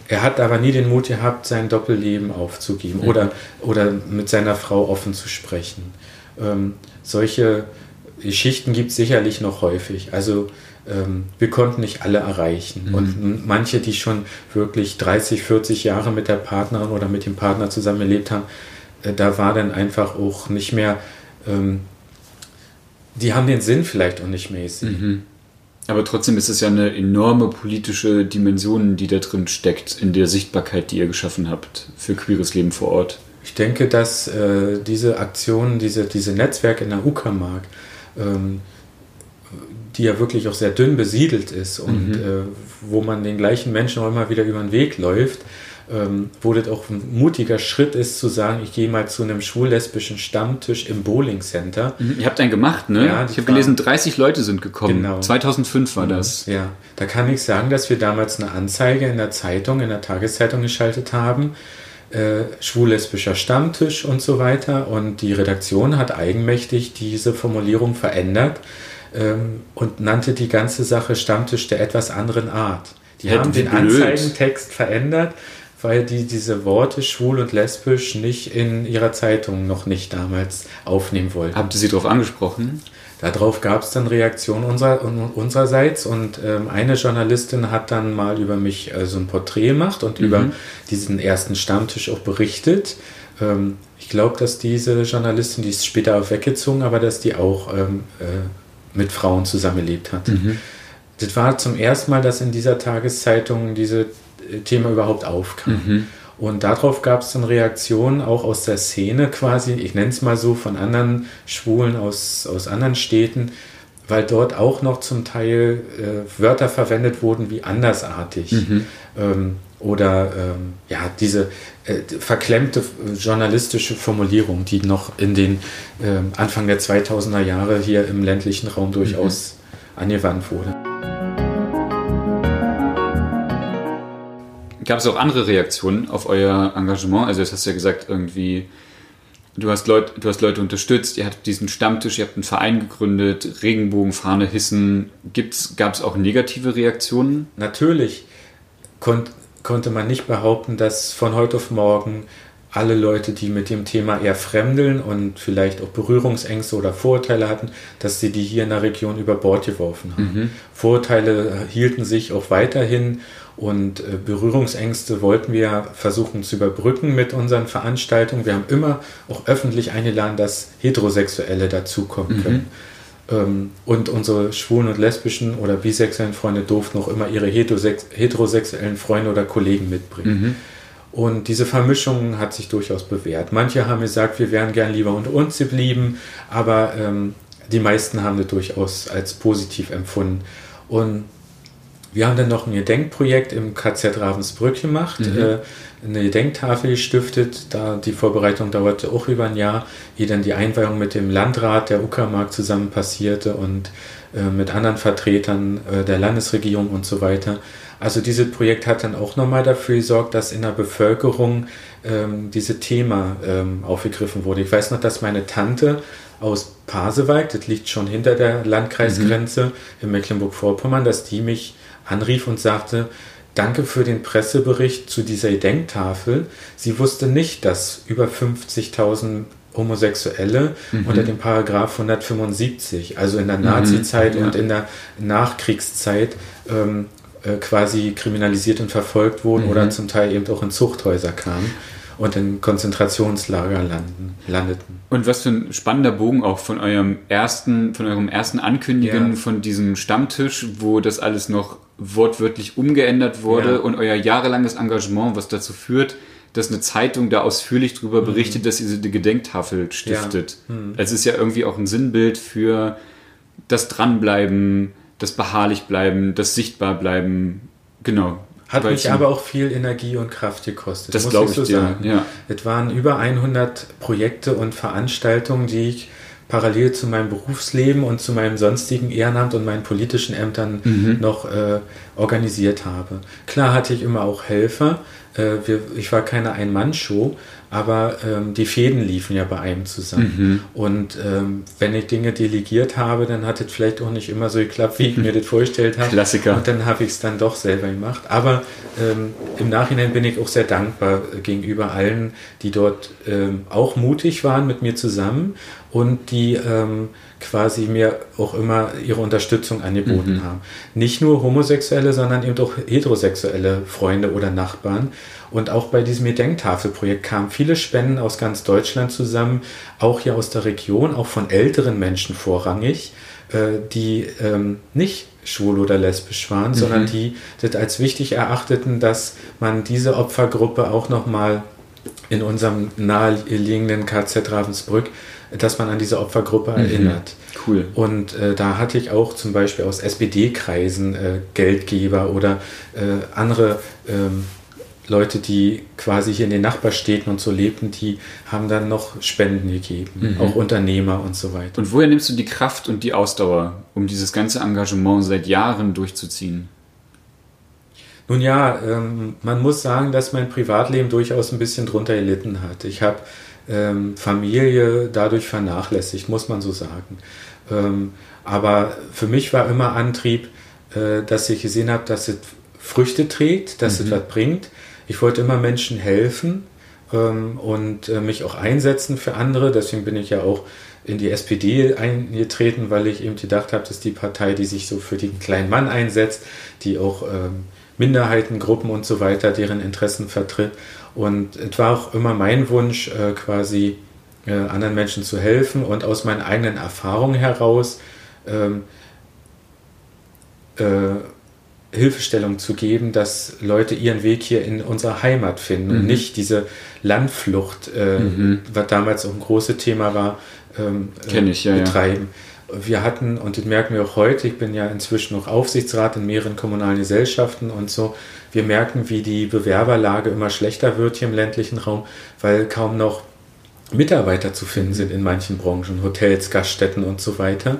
er hat aber nie den Mut gehabt, sein Doppelleben aufzugeben mhm. oder, oder mit seiner Frau offen zu sprechen. Ähm, solche Geschichten gibt es sicherlich noch häufig. Also ähm, wir konnten nicht alle erreichen. Mhm. Und manche, die schon wirklich 30, 40 Jahre mit der Partnerin oder mit dem Partner zusammengelebt haben, äh, da war dann einfach auch nicht mehr, ähm, die haben den Sinn vielleicht auch nicht mehr gesehen. Mhm. Aber trotzdem ist es ja eine enorme politische Dimension, die da drin steckt, in der Sichtbarkeit, die ihr geschaffen habt für queeres Leben vor Ort. Ich denke, dass äh, diese Aktionen, diese, diese Netzwerke in der Uckermark, ähm, die ja wirklich auch sehr dünn besiedelt ist und mhm. äh, wo man den gleichen Menschen auch immer wieder über den Weg läuft, ähm, wo das auch ein mutiger Schritt ist, zu sagen, ich gehe mal zu einem schwul-lesbischen Stammtisch im Bowling Center. Mhm. Ihr habt einen gemacht, ne? Ja, ich habe gelesen, 30 Leute sind gekommen. Genau. 2005 war mhm. das. Ja, da kann ich sagen, dass wir damals eine Anzeige in der Zeitung, in der Tageszeitung geschaltet haben. Äh, schwul-lesbischer Stammtisch und so weiter. Und die Redaktion hat eigenmächtig diese Formulierung verändert ähm, und nannte die ganze Sache Stammtisch der etwas anderen Art. Die Hätten haben den blöd. Anzeigentext verändert, weil die diese Worte schwul und lesbisch nicht in ihrer Zeitung noch nicht damals aufnehmen wollten. Habt ihr sie darauf angesprochen? Darauf gab es dann Reaktionen unserer, unsererseits und ähm, eine Journalistin hat dann mal über mich äh, so ein Porträt gemacht und mhm. über diesen ersten Stammtisch auch berichtet. Ähm, ich glaube, dass diese Journalistin, die ist später auch weggezogen, aber dass die auch ähm, äh, mit Frauen zusammengelebt hat. Mhm. Das war zum ersten Mal, dass in dieser Tageszeitung dieses äh, Thema überhaupt aufkam. Mhm. Und darauf gab es dann Reaktionen auch aus der Szene quasi, ich nenne es mal so, von anderen Schwulen aus, aus anderen Städten, weil dort auch noch zum Teil äh, Wörter verwendet wurden wie andersartig. Mhm. Ähm, oder ähm, ja, diese äh, verklemmte journalistische Formulierung, die noch in den äh, Anfang der 2000er Jahre hier im ländlichen Raum durchaus mhm. angewandt wurde. Gab es auch andere Reaktionen auf euer Engagement? Also, jetzt hast du ja gesagt, irgendwie, du hast, Leut, du hast Leute unterstützt, ihr hattet diesen Stammtisch, ihr habt einen Verein gegründet, Regenbogenfahne hissen. Gab es auch negative Reaktionen? Natürlich. Kon konnte man nicht behaupten, dass von heute auf morgen alle Leute, die mit dem Thema eher fremdeln und vielleicht auch Berührungsängste oder Vorurteile hatten, dass sie die hier in der Region über Bord geworfen haben. Mhm. Vorurteile hielten sich auch weiterhin und äh, Berührungsängste wollten wir versuchen zu überbrücken mit unseren Veranstaltungen. Wir haben immer auch öffentlich eingeladen, dass Heterosexuelle dazukommen mhm. können. Ähm, und unsere schwulen und lesbischen oder bisexuellen Freunde durften auch immer ihre heterosexuellen Freunde oder Kollegen mitbringen. Mhm. Und diese Vermischung hat sich durchaus bewährt. Manche haben gesagt, wir wären gern lieber unter uns geblieben, aber ähm, die meisten haben das durchaus als positiv empfunden. Und wir haben dann noch ein Gedenkprojekt im KZ Ravensbrück gemacht. Mhm. Äh, eine Gedenktafel gestiftet. Da die Vorbereitung dauerte auch über ein Jahr, ehe dann die Einweihung mit dem Landrat der Uckermark zusammen passierte und äh, mit anderen Vertretern äh, der Landesregierung und so weiter. Also dieses Projekt hat dann auch nochmal dafür gesorgt, dass in der Bevölkerung ähm, dieses Thema ähm, aufgegriffen wurde. Ich weiß noch, dass meine Tante aus Pasewalk, das liegt schon hinter der Landkreisgrenze mhm. in Mecklenburg-Vorpommern, dass die mich anrief und sagte, Danke für den Pressebericht zu dieser Gedenktafel. Sie wusste nicht, dass über 50.000 Homosexuelle mhm. unter dem Paragraph 175, also in der Nazi-Zeit mhm, ja. und in der Nachkriegszeit ähm, äh, quasi kriminalisiert und verfolgt wurden mhm. oder zum Teil eben auch in Zuchthäuser kamen und in Konzentrationslager landen, landeten. Und was für ein spannender Bogen auch von eurem ersten, von eurem ersten Ankündigen ja. von diesem Stammtisch, wo das alles noch wortwörtlich umgeändert wurde ja. und euer jahrelanges Engagement, was dazu führt, dass eine Zeitung da ausführlich darüber mhm. berichtet, dass ihr diese Gedenktafel stiftet. Ja. Mhm. Also es ist ja irgendwie auch ein Sinnbild für das Dranbleiben, das Beharrlichbleiben, das Sichtbarbleiben. Genau. Hat mich aber auch viel Energie und Kraft gekostet. Das glaube ich, ich so dir. Sagen. Ja. Es waren über 100 Projekte und Veranstaltungen, die ich parallel zu meinem Berufsleben und zu meinem sonstigen Ehrenamt und meinen politischen Ämtern mhm. noch äh, organisiert habe. Klar hatte ich immer auch Helfer. Äh, wir, ich war keine Ein-Mann-Show, aber ähm, die Fäden liefen ja bei einem zusammen. Mhm. Und ähm, wenn ich Dinge delegiert habe, dann hat es vielleicht auch nicht immer so geklappt, wie ich mir das vorgestellt habe. Klassiker. Und dann habe ich es dann doch selber gemacht. Aber ähm, im Nachhinein bin ich auch sehr dankbar gegenüber allen, die dort ähm, auch mutig waren mit mir zusammen und die ähm, quasi mir auch immer ihre Unterstützung angeboten mhm. haben. Nicht nur Homosexuelle, sondern eben auch heterosexuelle Freunde oder Nachbarn. Und auch bei diesem Gedenktafelprojekt kamen viele Spenden aus ganz Deutschland zusammen, auch hier aus der Region, auch von älteren Menschen vorrangig, äh, die ähm, nicht schwul oder lesbisch waren, mhm. sondern die das als wichtig erachteten, dass man diese Opfergruppe auch nochmal in unserem naheliegenden KZ Ravensbrück dass man an diese Opfergruppe mhm. erinnert. Cool. Und äh, da hatte ich auch zum Beispiel aus SPD-Kreisen äh, Geldgeber oder äh, andere ähm, Leute, die quasi hier in den Nachbarstädten und so lebten, die haben dann noch Spenden gegeben, mhm. auch Unternehmer und so weiter. Und woher nimmst du die Kraft und die Ausdauer, um dieses ganze Engagement seit Jahren durchzuziehen? Nun ja, ähm, man muss sagen, dass mein Privatleben durchaus ein bisschen drunter gelitten hat. Ich habe Familie dadurch vernachlässigt, muss man so sagen. Ähm, aber für mich war immer Antrieb, äh, dass ich gesehen habe, dass es Früchte trägt, dass mhm. es was bringt. Ich wollte immer Menschen helfen ähm, und äh, mich auch einsetzen für andere. Deswegen bin ich ja auch in die SPD eingetreten, weil ich eben gedacht habe, dass die Partei, die sich so für den kleinen Mann einsetzt, die auch ähm, Minderheiten, Gruppen und so weiter, deren Interessen vertritt. Und es war auch immer mein Wunsch, äh, quasi äh, anderen Menschen zu helfen und aus meinen eigenen Erfahrungen heraus ähm, äh, Hilfestellung zu geben, dass Leute ihren Weg hier in unserer Heimat finden mhm. und nicht diese Landflucht, äh, mhm. was damals auch ein großes Thema war, ähm, ich, ja, betreiben. Ja. Wir hatten, und das merken wir auch heute, ich bin ja inzwischen noch Aufsichtsrat in mehreren kommunalen Gesellschaften und so, wir merken, wie die Bewerberlage immer schlechter wird hier im ländlichen Raum, weil kaum noch Mitarbeiter zu finden sind in manchen Branchen, Hotels, Gaststätten und so weiter.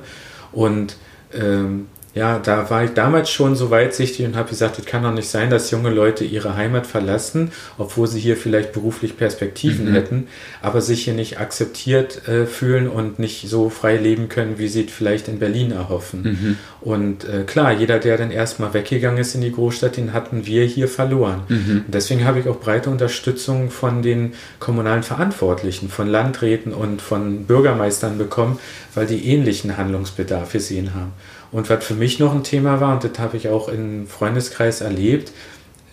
Und ähm, ja, da war ich damals schon so weitsichtig und habe gesagt, es kann doch nicht sein, dass junge Leute ihre Heimat verlassen, obwohl sie hier vielleicht beruflich Perspektiven mhm. hätten, aber sich hier nicht akzeptiert äh, fühlen und nicht so frei leben können, wie sie es vielleicht in Berlin erhoffen. Mhm. Und äh, klar, jeder, der dann erstmal weggegangen ist in die Großstadt, den hatten wir hier verloren. Mhm. Und deswegen habe ich auch breite Unterstützung von den kommunalen Verantwortlichen, von Landräten und von Bürgermeistern bekommen, weil die ähnlichen Handlungsbedarf gesehen haben. Und was für mich noch ein Thema war, und das habe ich auch im Freundeskreis erlebt,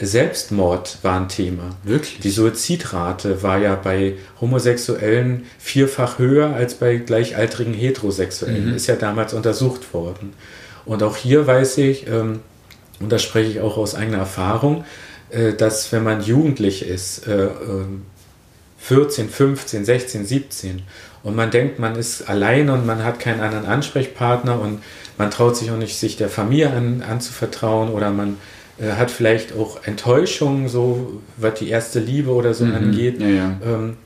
Selbstmord war ein Thema. Wirklich? Die Suizidrate war ja bei Homosexuellen vierfach höher als bei gleichaltrigen Heterosexuellen. Mhm. Ist ja damals untersucht worden. Und auch hier weiß ich, ähm, und da spreche ich auch aus eigener Erfahrung, äh, dass wenn man jugendlich ist, äh, 14, 15, 16, 17 und man denkt, man ist allein und man hat keinen anderen Ansprechpartner und man traut sich auch nicht, sich der Familie an, anzuvertrauen oder man äh, hat vielleicht auch Enttäuschungen, so was die erste Liebe oder so mhm. angeht. Ja, ja. Ähm,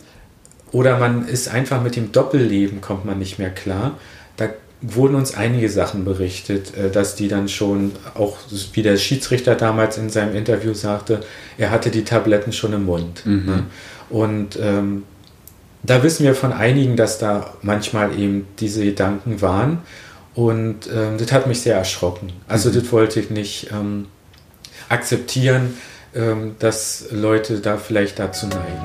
oder man ist einfach mit dem Doppelleben, kommt man nicht mehr klar. Da wurden uns einige Sachen berichtet, äh, dass die dann schon, auch wie der Schiedsrichter damals in seinem Interview sagte, er hatte die Tabletten schon im Mund. Mhm. Ne? Und ähm, da wissen wir von einigen, dass da manchmal eben diese Gedanken waren. Und ähm, das hat mich sehr erschrocken. Also mhm. das wollte ich nicht ähm, akzeptieren, ähm, dass Leute da vielleicht dazu neigen.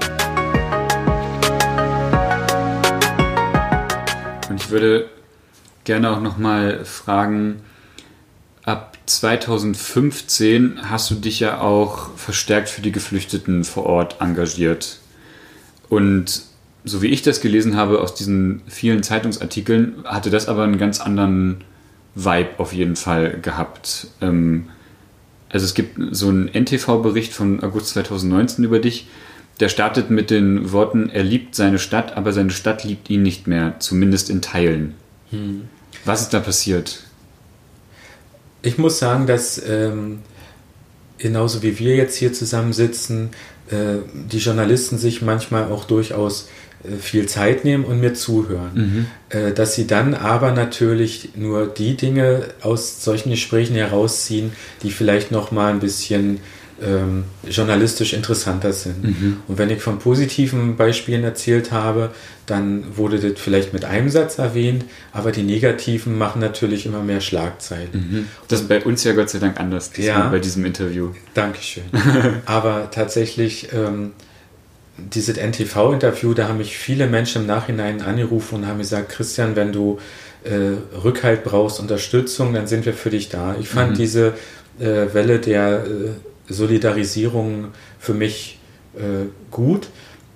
Ich würde gerne auch nochmal fragen, ab 2015 hast du dich ja auch verstärkt für die Geflüchteten vor Ort engagiert. Und so wie ich das gelesen habe aus diesen vielen Zeitungsartikeln, hatte das aber einen ganz anderen Vibe auf jeden Fall gehabt. Ähm, also es gibt so einen NTV-Bericht von August 2019 über dich, der startet mit den Worten, er liebt seine Stadt, aber seine Stadt liebt ihn nicht mehr, zumindest in Teilen. Hm. Was ist da passiert? Ich muss sagen, dass ähm, genauso wie wir jetzt hier zusammensitzen, die Journalisten sich manchmal auch durchaus äh, viel Zeit nehmen und mir zuhören. Mhm. Äh, dass sie dann aber natürlich nur die Dinge aus solchen Gesprächen herausziehen, die vielleicht noch mal ein bisschen ähm, journalistisch interessanter sind. Mhm. Und wenn ich von positiven Beispielen erzählt habe, dann wurde das vielleicht mit einem Satz erwähnt, aber die negativen machen natürlich immer mehr Schlagzeilen. Mhm. Das ist bei uns ja Gott sei Dank anders, ja, bei diesem Interview. Dankeschön. aber tatsächlich, ähm, dieses NTV-Interview, da haben mich viele Menschen im Nachhinein angerufen und haben gesagt, Christian, wenn du äh, Rückhalt brauchst, Unterstützung, dann sind wir für dich da. Ich fand mhm. diese äh, Welle der äh, Solidarisierung für mich äh, gut.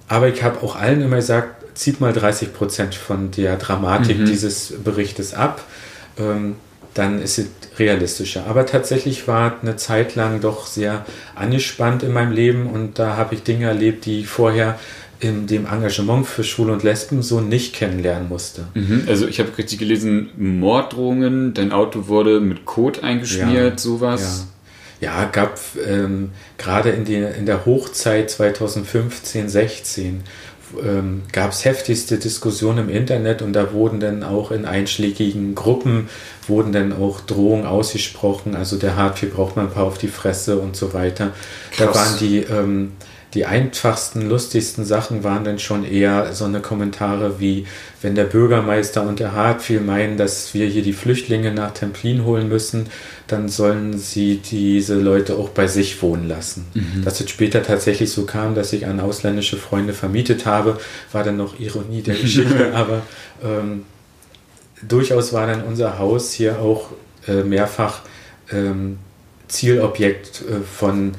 Aber ich habe auch allen immer gesagt, zieht mal 30 Prozent von der Dramatik mhm. dieses Berichtes ab. Ähm, dann ist es realistischer. Aber tatsächlich war eine Zeit lang doch sehr angespannt in meinem Leben und da habe ich Dinge erlebt, die ich vorher in dem Engagement für Schwule und Lesben so nicht kennenlernen musste. Mhm. Also ich habe richtig gelesen, Morddrohungen, dein Auto wurde mit Kot eingeschmiert, ja, sowas. Ja. Ja, gab ähm, gerade in, in der Hochzeit 2015, 16 ähm, gab es heftigste Diskussionen im Internet und da wurden dann auch in einschlägigen Gruppen wurden dann auch Drohungen ausgesprochen, also der Hartwig braucht man ein paar auf die Fresse und so weiter. Krass. Da waren die ähm, die einfachsten, lustigsten Sachen waren dann schon eher so eine Kommentare wie, wenn der Bürgermeister und der Hartfiel meinen, dass wir hier die Flüchtlinge nach Templin holen müssen, dann sollen sie diese Leute auch bei sich wohnen lassen. Mhm. Dass es später tatsächlich so kam, dass ich an ausländische Freunde vermietet habe, war dann noch Ironie der Geschichte, aber ähm, durchaus war dann unser Haus hier auch äh, mehrfach ähm, Zielobjekt äh, von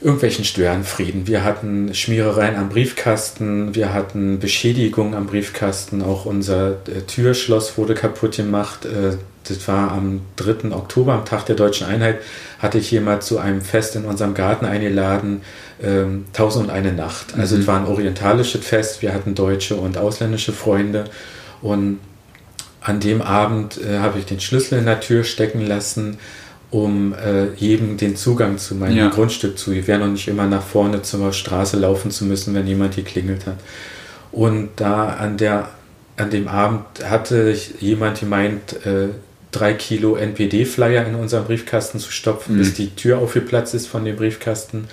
irgendwelchen Störenfrieden. Wir hatten Schmierereien am Briefkasten, wir hatten Beschädigungen am Briefkasten, auch unser äh, Türschloss wurde kaputt gemacht. Äh, das war am 3. Oktober, am Tag der deutschen Einheit, hatte ich jemand zu einem Fest in unserem Garten eingeladen, ähm, Tausend und eine Nacht. Also mhm. es war ein orientalisches Fest, wir hatten deutsche und ausländische Freunde und an dem Abend äh, habe ich den Schlüssel in der Tür stecken lassen um äh, jedem den Zugang zu meinem ja. Grundstück zu gewähren und nicht immer nach vorne zur Straße laufen zu müssen, wenn jemand hier klingelt hat. Und da an, der, an dem Abend hatte jemand gemeint, äh, drei Kilo NPD-Flyer in unseren Briefkasten zu stopfen, mhm. bis die Tür aufgeplatzt ist von dem Briefkasten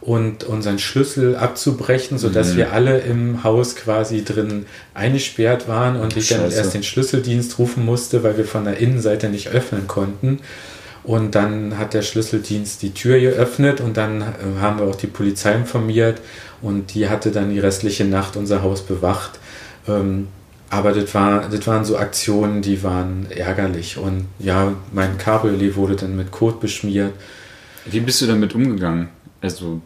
und unseren Schlüssel abzubrechen, sodass mhm. wir alle im Haus quasi drin eingesperrt waren und ich Scheiße. dann erst den Schlüsseldienst rufen musste, weil wir von der Innenseite nicht öffnen konnten. Und dann hat der Schlüsseldienst die Tür geöffnet und dann äh, haben wir auch die Polizei informiert und die hatte dann die restliche Nacht unser Haus bewacht. Ähm, aber das, war, das waren so Aktionen, die waren ärgerlich. Und ja, mein Cabriolet wurde dann mit Kot beschmiert. Wie bist du damit umgegangen? Also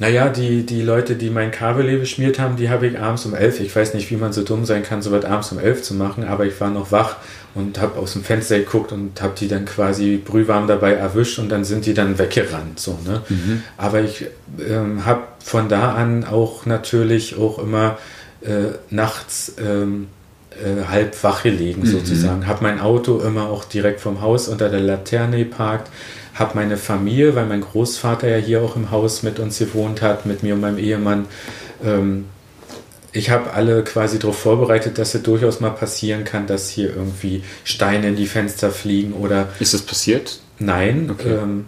naja, die, die Leute, die mein Kabel beschmiert haben, die habe ich abends um elf. Ich weiß nicht, wie man so dumm sein kann, so weit abends um elf zu machen, aber ich war noch wach und habe aus dem Fenster geguckt und habe die dann quasi brühwarm dabei erwischt und dann sind die dann weggerannt. So, ne? Mhm. Aber ich ähm, habe von da an auch natürlich auch immer äh, nachts ähm, äh, halb wach gelegen, mhm. sozusagen. Habe mein Auto immer auch direkt vom Haus unter der Laterne geparkt habe meine Familie, weil mein Großvater ja hier auch im Haus mit uns gewohnt hat, mit mir und meinem Ehemann. Ähm, ich habe alle quasi darauf vorbereitet, dass es durchaus mal passieren kann, dass hier irgendwie Steine in die Fenster fliegen oder. Ist das passiert? Nein. Okay. Ähm,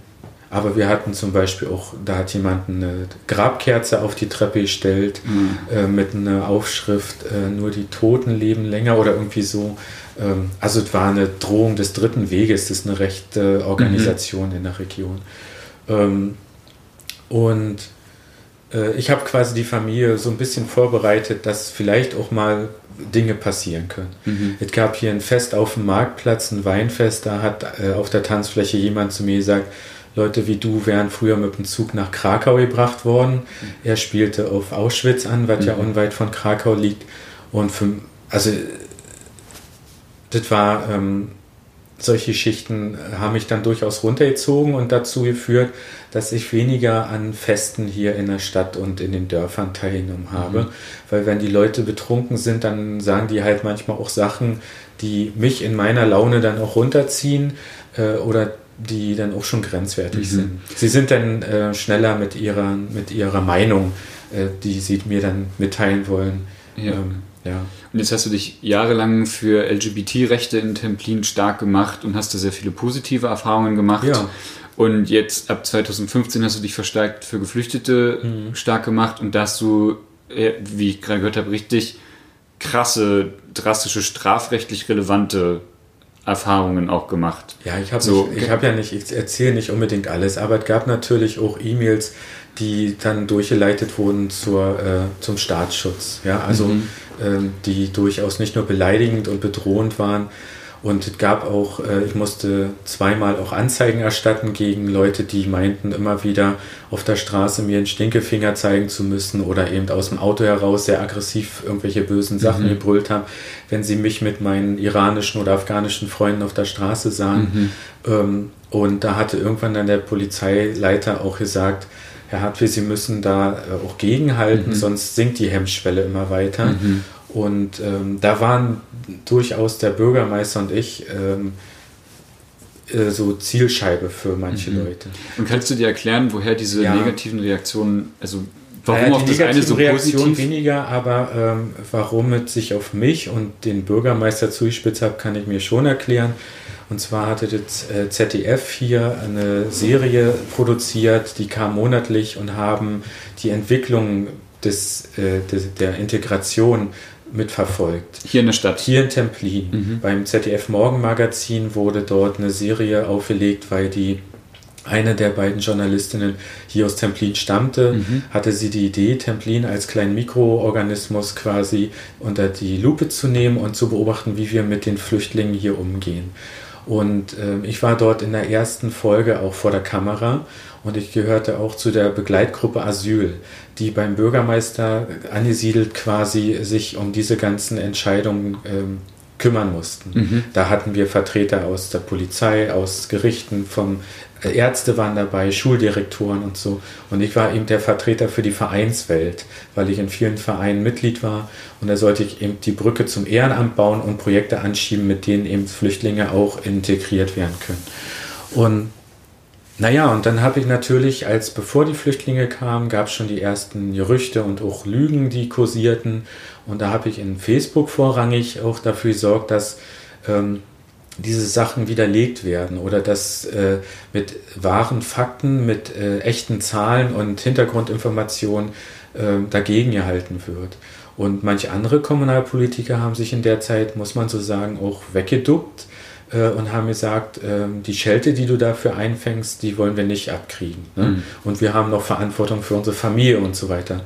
aber wir hatten zum Beispiel auch, da hat jemand eine Grabkerze auf die Treppe gestellt mhm. äh, mit einer Aufschrift, äh, nur die Toten leben länger oder irgendwie so. Ähm, also es war eine Drohung des dritten Weges, das ist eine rechte Organisation mhm. in der Region. Ähm, und äh, ich habe quasi die Familie so ein bisschen vorbereitet, dass vielleicht auch mal Dinge passieren können. Mhm. Es gab hier ein Fest auf dem Marktplatz, ein Weinfest, da hat äh, auf der Tanzfläche jemand zu mir gesagt, Leute wie du wären früher mit dem Zug nach Krakau gebracht worden. Er spielte auf Auschwitz an, was ja Mhm. unweit von Krakau liegt. Und für, also das war, ähm, solche Schichten haben mich dann durchaus runtergezogen und dazu geführt, dass ich weniger an Festen hier in der Stadt und in den Dörfern teilgenommen habe. Weil wenn die Leute betrunken sind, dann sagen die halt manchmal auch Sachen, die mich in meiner Laune dann auch runterziehen äh, oder die dann auch schon grenzwertig Mhm. sind. Sie sind dann äh, schneller mit ihrer, mit ihrer Meinung, äh, die sie mir dann mitteilen wollen. Ja. Ähm, ja. Und jetzt hast du dich jahrelang für LGBT-Rechte in Templin stark gemacht und hast da sehr viele positive Erfahrungen gemacht. Ja. Und jetzt ab 2015 hast du dich verstärkt für Geflüchtete Mhm. stark gemacht und da hast du, äh, wie ich gerade gehört habe, richtig krasse, drastische, strafrechtlich relevante Erfahrungen auch gemacht. Ja, ich habe So, ich hab ja nicht, ich erzähle nicht unbedingt alles, aber es gab natürlich auch E-Mails, die dann durchgeleitet wurden zur, äh, zum Staatsschutz. Ja, also Mhm. Ähm, die durchaus nicht nur beleidigend und bedrohend waren. Und es gab auch, äh, ich musste zweimal auch Anzeigen erstatten gegen Leute, die meinten, immer wieder auf der Straße mir einen Stinkefinger zeigen zu müssen oder eben aus dem Auto heraus sehr aggressiv irgendwelche bösen Sachen Mhm. gebrüllt haben, wenn sie mich mit meinen iranischen oder afghanischen Freunden auf der Straße sahen. Mhm. Ähm, und da hatte irgendwann dann der Polizeileiter auch gesagt, Herr Hartwig, Sie müssen da äh, auch gegenhalten, Mhm. sonst sinkt die Hemmschwelle immer weiter. Und ähm, da waren durchaus der Bürgermeister und ich ähm, äh, so Zielscheibe für manche Mhm. Leute. Und kannst du dir erklären, woher diese Ja. negativen Reaktionen, also warum Naja, auf das eine so negativen Reaktionen positiv? weniger, aber ähm, warum es sich auf mich und den Bürgermeister zugespitzt hat, kann ich mir schon erklären. Und zwar hatte das äh, ZDF hier eine Serie produziert, die kam monatlich und haben die Entwicklung des, äh, des, der Integration mitverfolgt. Hier in der Stadt. Hier in Templin. Mhm. Beim ZDF Morgenmagazin wurde dort eine Serie aufgelegt, weil die eine der beiden Journalistinnen hier aus Templin stammte, Mhm. hatte sie die Idee, Templin als kleinen Mikroorganismus quasi unter die Lupe zu nehmen und zu beobachten, wie wir mit den Flüchtlingen hier umgehen. Und ähm, ich war dort in der ersten Folge auch vor der Kamera und ich gehörte auch zu der Begleitgruppe Asyl, die beim Bürgermeister angesiedelt quasi sich um diese ganzen Entscheidungen ähm, kümmern mussten. Mhm. Da hatten wir Vertreter aus der Polizei, aus Gerichten, vom Ärzte waren dabei, Schuldirektoren und so. Und ich war eben der Vertreter für die Vereinswelt, weil ich in vielen Vereinen Mitglied war. Und da sollte ich eben die Brücke zum Ehrenamt bauen und Projekte anschieben, mit denen eben Flüchtlinge auch integriert werden können. Und naja, und dann habe ich natürlich, als bevor die Flüchtlinge kamen, gab es schon die ersten Gerüchte und auch Lügen, die kursierten. Und da habe ich in Facebook vorrangig auch dafür gesorgt, dass ähm, diese Sachen widerlegt werden oder dass äh, mit wahren Fakten, mit äh, echten Zahlen und Hintergrundinformationen äh, dagegen gehalten wird. Und manche andere Kommunalpolitiker haben sich in der Zeit, muss man so sagen, auch weggeduckt äh, und haben gesagt, ähm, die Schelte, die du dafür einfängst, die wollen wir nicht abkriegen. Ne? Mhm. Und wir haben noch Verantwortung für unsere Familie und so weiter.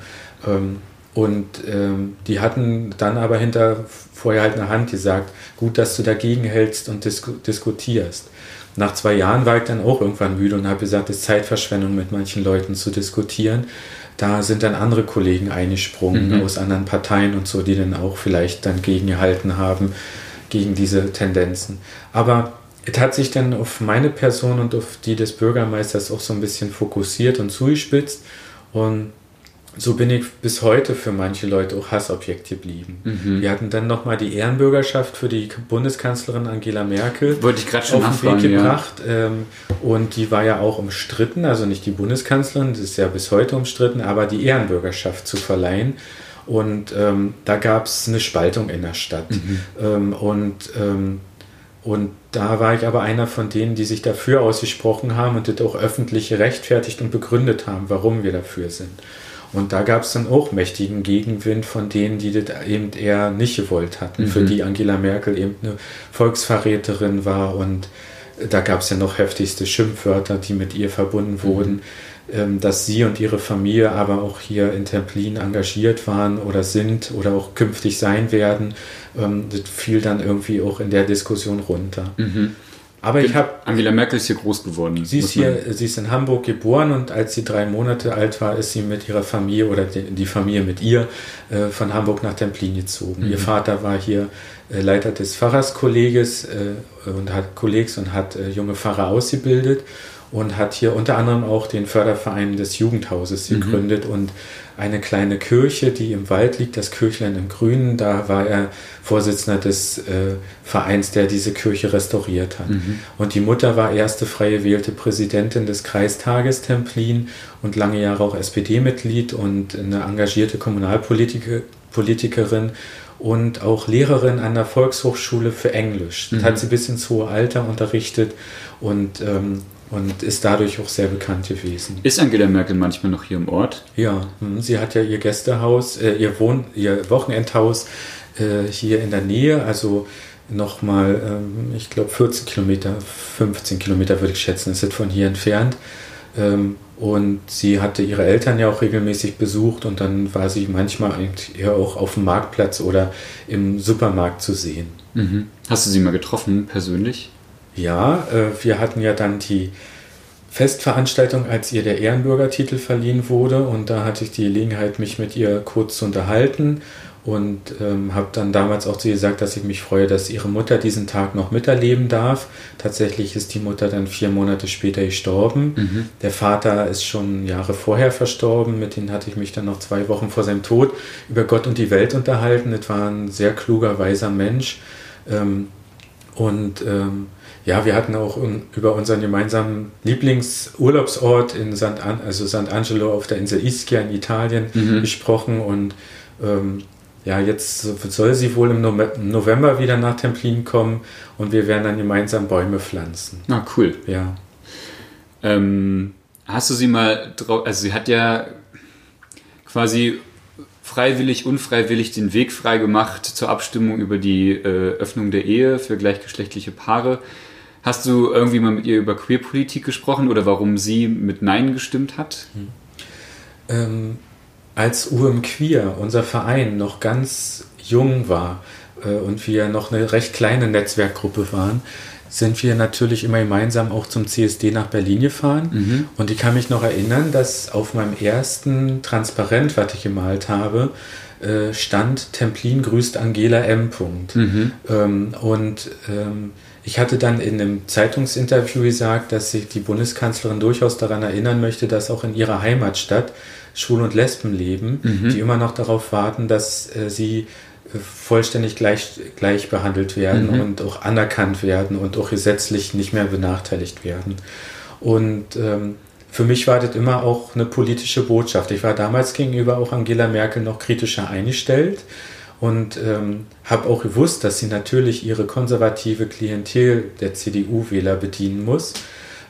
Ähm, und ähm, die hatten dann aber hinter vorgehaltener Hand gesagt, gut, dass du dagegen hältst und disku diskutierst. Nach zwei Jahren war ich dann auch irgendwann müde und habe gesagt, es ist Zeitverschwendung, mit manchen Leuten zu diskutieren. Da sind dann andere Kollegen eingesprungen Mhm. aus anderen Parteien und so, die dann auch vielleicht dann gegengehalten haben gegen diese Tendenzen. Aber es hat sich dann auf meine Person und auf die des Bürgermeisters auch so ein bisschen fokussiert und zugespitzt. Und so bin ich bis heute für manche Leute auch Hassobjekt geblieben. Mhm. Wir hatten dann nochmal die Ehrenbürgerschaft für die Bundeskanzlerin Angela Merkel Wollte ich gerade schon auf den Weg nachfragen, ja. gebracht. Ähm, und die war ja auch umstritten, also nicht die Bundeskanzlerin, das ist ja bis heute umstritten, aber die Ehrenbürgerschaft zu verleihen. Und ähm, da gab es eine Spaltung in der Stadt. Mhm. Ähm, und, ähm, und da war ich aber einer von denen, die sich dafür ausgesprochen haben und das auch öffentlich gerechtfertigt und begründet haben, warum wir dafür sind. Und da gab es dann auch mächtigen Gegenwind von denen, die das eben eher nicht gewollt hatten, für Mhm. die Angela Merkel eben eine Volksverräterin war und da gab es ja noch heftigste Schimpfwörter, die mit ihr verbunden wurden. ähm, dass sie und ihre Familie aber auch hier in Templin engagiert waren oder sind oder auch künftig sein werden. Ähm, das fiel dann irgendwie auch in der Diskussion runter. Mhm. Aber ich habe. Angela Merkel ist hier groß geworden. Sie ist hier, sie ist in Hamburg geboren und als sie drei Monate alt war, ist sie mit ihrer Familie oder die, die Familie mit ihr äh, von Hamburg nach Templin gezogen. Mhm. Ihr Vater war hier äh, Leiter des Pfarrerskolleges äh, und hat Kollegs und hat äh, junge Pfarrer ausgebildet und hat hier unter anderem auch den Förderverein des Jugendhauses mhm. gegründet und eine kleine Kirche, die im Wald liegt, das Kirchlein im Grünen. Da war er Vorsitzender des äh, Vereins, der diese Kirche restauriert hat. Mhm. Und die Mutter war erste frei gewählte Präsidentin des Kreistages Templin und lange Jahre auch SPD-Mitglied und eine engagierte Kommunalpolitikerin und auch Lehrerin an der Volkshochschule für Englisch. Mhm. hat sie bis ins hohe Alter unterrichtet und ähm, und ist dadurch auch sehr bekannt gewesen. Ist Angela Merkel manchmal noch hier im Ort? Ja, hm, sie hat ja ihr Gästehaus, äh, ihr, Wohn-, ihr Wochenendhaus äh, hier in der Nähe, also nochmal, ähm, ich glaube 14 Kilometer, 15 Kilometer würde ich schätzen, ist es von hier entfernt. Ähm, und sie hatte ihre Eltern ja auch regelmäßig besucht und dann war sie manchmal eigentlich auch auf dem Marktplatz oder im Supermarkt zu sehen. Mhm. Hast du sie mal getroffen, persönlich? Ja, äh, wir hatten ja dann die Festveranstaltung, als ihr der Ehrenbürgertitel verliehen wurde und da hatte ich die Gelegenheit, mich mit ihr kurz zu unterhalten und ähm, habe dann damals auch zu ihr gesagt, dass ich mich freue, dass ihre Mutter diesen Tag noch miterleben darf. Tatsächlich ist die Mutter dann vier Monate später gestorben. Mhm. Der Vater ist schon Jahre vorher verstorben, mit dem hatte ich mich dann noch zwei Wochen vor seinem Tod über Gott und die Welt unterhalten. Das war ein sehr kluger, weiser Mensch. Ähm, und ähm, ja, wir hatten auch über unseren gemeinsamen Lieblingsurlaubsort in St. An also St. Angelo auf der Insel Ischia in Italien mhm. gesprochen und ähm, ja, jetzt soll sie wohl im November wieder nach Templin kommen und wir werden dann gemeinsam Bäume pflanzen. Ah, cool. Ja. Ähm, hast du sie mal drauf, also sie hat ja quasi freiwillig, unfreiwillig den Weg frei gemacht zur Abstimmung über die äh, Öffnung der Ehe für gleichgeschlechtliche Paare. Hast du irgendwie mal mit ihr über Queerpolitik gesprochen oder warum sie mit Nein gestimmt hat? Hm. Ähm, als UM Queer, unser Verein, noch ganz jung war äh, und wir noch eine recht kleine Netzwerkgruppe waren, sind wir natürlich immer gemeinsam auch zum CSD nach Berlin gefahren. Mhm. Und ich kann mich noch erinnern, dass auf meinem ersten Transparent, was ich gemalt habe, äh, stand Templin grüßt Angela M. Mhm. Ähm, und ähm, ich hatte dann in einem Zeitungsinterview gesagt, dass sich die Bundeskanzlerin durchaus daran erinnern möchte, dass auch in ihrer Heimatstadt Schwul- und Lesben leben, mhm. die immer noch darauf warten, dass äh, sie äh, vollständig gleich, gleich behandelt werden mhm. und auch anerkannt werden und auch gesetzlich nicht mehr benachteiligt werden. Und ähm, für mich war das immer auch eine politische Botschaft. Ich war damals gegenüber auch Angela Merkel noch kritischer eingestellt und ähm, habe auch gewusst, dass sie natürlich ihre konservative Klientel der CDU-Wähler bedienen muss.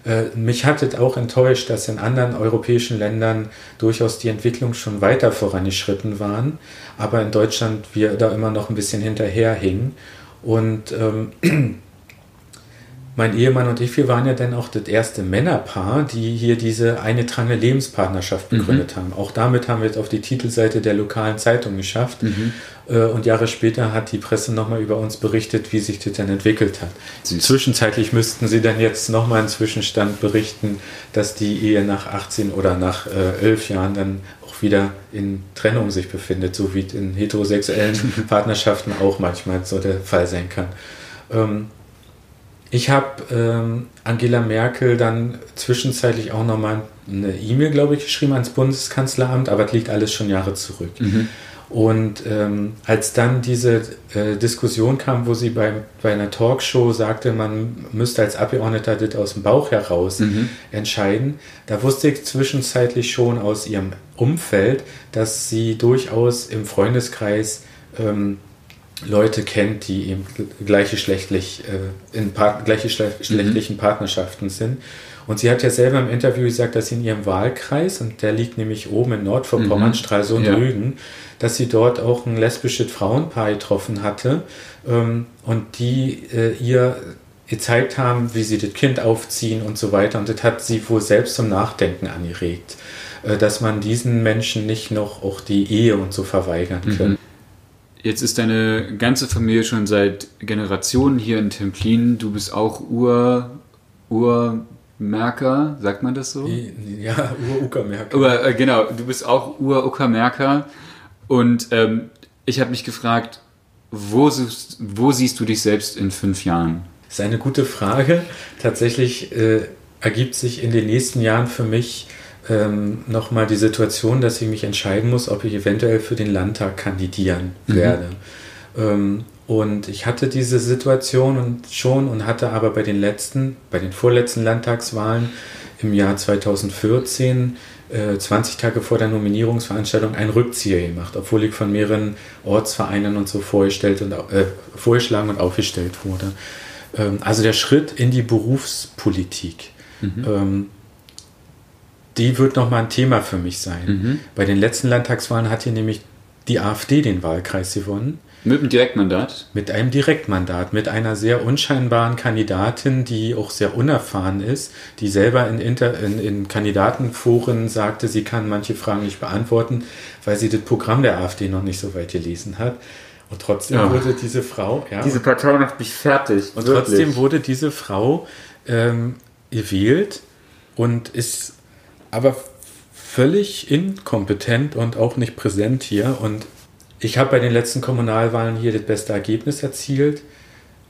Äh, mich hat es auch enttäuscht, dass in anderen europäischen Ländern durchaus die Entwicklung schon weiter vorangeschritten waren, aber in Deutschland wir da immer noch ein bisschen hinterherhingen. Und ähm, mein Ehemann und ich, wir waren ja dann auch das erste Männerpaar, die hier diese eingetragene Lebenspartnerschaft begründet mhm. haben. Auch damit haben wir es auf die Titelseite der lokalen Zeitung geschafft. Mhm. Äh, und Jahre später hat die Presse nochmal über uns berichtet, wie sich das dann entwickelt hat. Süß. Zwischenzeitlich müssten sie dann jetzt nochmal einen Zwischenstand berichten, dass die Ehe nach 18 oder nach äh, 11 Jahren dann auch wieder in Trennung sich befindet, so wie es in heterosexuellen Partnerschaften auch manchmal so der Fall sein kann. Ähm, ich habe ähm, Angela Merkel dann zwischenzeitlich auch nochmal eine E-Mail, glaube ich, geschrieben ans Bundeskanzleramt, aber das liegt alles schon Jahre zurück. Mhm. Und ähm, als dann diese äh, Diskussion kam, wo sie bei, bei einer Talkshow sagte, man müsste als Abgeordneter das aus dem Bauch heraus mhm. entscheiden, da wusste ich zwischenzeitlich schon aus ihrem Umfeld, dass sie durchaus im Freundeskreis ähm, Leute kennt, die eben gleichgeschlechtlich äh, in Part gleichgeschlechtlichen mhm. Partnerschaften sind. Und sie hat ja selber im Interview gesagt, dass sie in ihrem Wahlkreis, und der liegt nämlich oben in Nordvorpommern, mhm. Stralsund, ja. Rügen, dass sie dort auch ein lesbisches Frauenpaar getroffen hatte ähm, und die äh, ihr gezeigt haben, wie sie das Kind aufziehen und so weiter. Und das hat sie wohl selbst zum Nachdenken angeregt, äh, dass man diesen Menschen nicht noch auch die Ehe und so verweigern mhm. kann. Jetzt ist deine ganze Familie schon seit Generationen hier in Templin. Du bist auch Ur, Urmerker, sagt man das so? Ja, Ur-Uckermerker. Aber, äh, genau, du bist auch Ur-Uckermerker. Und ähm, ich habe mich gefragt, wo, wo siehst du dich selbst in fünf Jahren? Das ist eine gute Frage. Tatsächlich äh, ergibt sich in den nächsten Jahren für mich ähm, nochmal die Situation, dass ich mich entscheiden muss, ob ich eventuell für den Landtag kandidieren mhm. werde. Ähm, und ich hatte diese Situation und schon und hatte aber bei den letzten, bei den vorletzten Landtagswahlen im Jahr 2014 20 äh, Tage vor der Nominierungsveranstaltung einen Rückzieher gemacht, obwohl ich von mehreren Ortsvereinen und so vorgestellt und, äh, vorgeschlagen und aufgestellt wurde. Ähm, also der Schritt in die Berufspolitik, mhm. ähm, die wird nochmal ein Thema für mich sein. Mhm. Bei den letzten Landtagswahlen hat hier nämlich die AfD den Wahlkreis gewonnen. Mit einem Direktmandat? Mit einem Direktmandat, mit einer sehr unscheinbaren Kandidatin, die auch sehr unerfahren ist, die selber in, Inter in, in Kandidatenforen sagte, sie kann manche Fragen nicht beantworten, weil sie das Programm der AfD noch nicht so weit gelesen hat. Und trotzdem ja. wurde diese Frau. Ja, diese Partei macht mich fertig. Und wirklich. trotzdem wurde diese Frau ähm, gewählt und ist aber völlig inkompetent und auch nicht präsent hier. Und ich habe bei den letzten Kommunalwahlen hier das beste Ergebnis erzielt,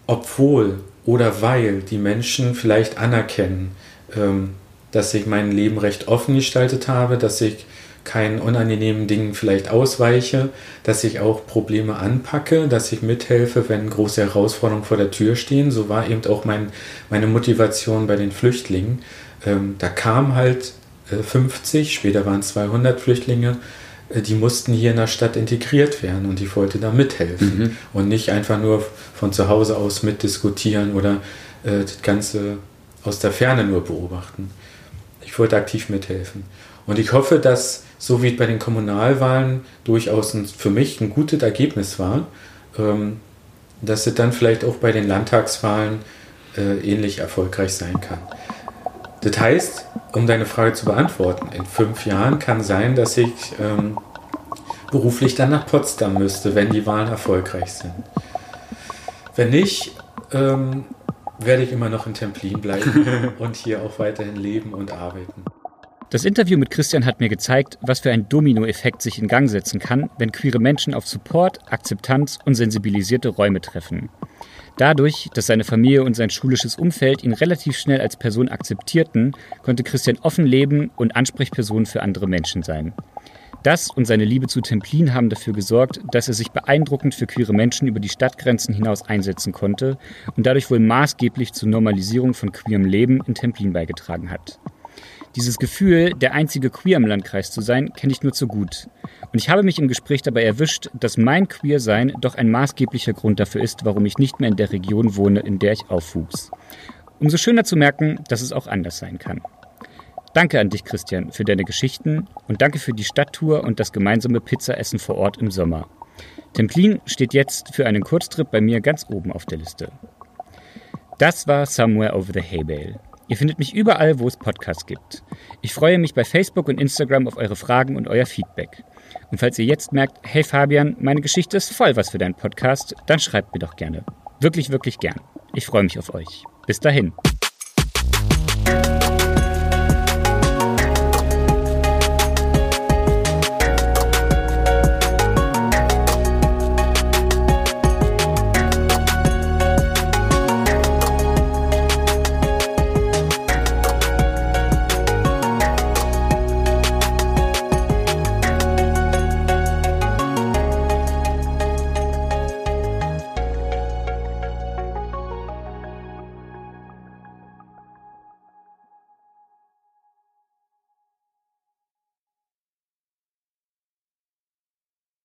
obwohl oder weil die Menschen vielleicht anerkennen, ähm, dass ich mein Leben recht offen gestaltet habe, dass ich keinen unangenehmen Dingen vielleicht ausweiche, dass ich auch Probleme anpacke, dass ich mithelfe, wenn große Herausforderungen vor der Tür stehen. So war eben auch mein, meine Motivation bei den Flüchtlingen. Ähm, da kamen halt 50, später waren es 200 Flüchtlinge äh, die mussten hier in der Stadt integriert werden und ich wollte da mithelfen mhm. und nicht einfach nur von zu Hause aus mitdiskutieren oder äh, das Ganze aus der Ferne nur beobachten. Ich wollte aktiv mithelfen. Und ich hoffe, dass, so wie bei den Kommunalwahlen durchaus ein, für mich ein gutes Ergebnis war, ähm, dass es dann vielleicht auch bei den Landtagswahlen äh, ähnlich erfolgreich sein kann. Das heißt, um deine Frage zu beantworten, in fünf Jahren kann sein, dass ich ähm, beruflich dann nach Potsdam müsste, wenn die Wahlen erfolgreich sind. Wenn nicht, ähm, werde ich immer noch in Templin bleiben und hier auch weiterhin leben und arbeiten. Das Interview mit Christian hat mir gezeigt, was für ein Dominoeffekt sich in Gang setzen kann, wenn queere Menschen auf Support, Akzeptanz und sensibilisierte Räume treffen. Dadurch, dass seine Familie und sein schulisches Umfeld ihn relativ schnell als Person akzeptierten, konnte Christian offen leben und Ansprechperson für andere Menschen sein. Das und seine Liebe zu Templin haben dafür gesorgt, dass er sich beeindruckend für queere Menschen über die Stadtgrenzen hinaus einsetzen konnte und dadurch wohl maßgeblich zur Normalisierung von queerem Leben in Templin beigetragen hat. Dieses Gefühl, der einzige Queer im Landkreis zu sein, kenne ich nur zu gut. Und ich habe mich im Gespräch dabei erwischt, dass mein Queer-Sein doch ein maßgeblicher Grund dafür ist, warum ich nicht mehr in der Region wohne, in der ich aufwuchs. Umso schöner zu merken, dass es auch anders sein kann. Danke an dich, Christian, für deine Geschichten und danke für die Stadttour und das gemeinsame Pizzaessen vor Ort im Sommer. Templin steht jetzt für einen Kurztrip bei mir ganz oben auf der Liste. Das war Somewhere Over the Hay Bale. Ihr findet mich überall, wo es Podcasts gibt. Ich freue mich bei Facebook und Instagram auf eure Fragen und euer Feedback. Und falls ihr jetzt merkt, hey Fabian, meine Geschichte ist voll was für deinen Podcast, dann schreibt mir doch gerne. Wirklich, wirklich gern. Ich freue mich auf euch. Bis dahin.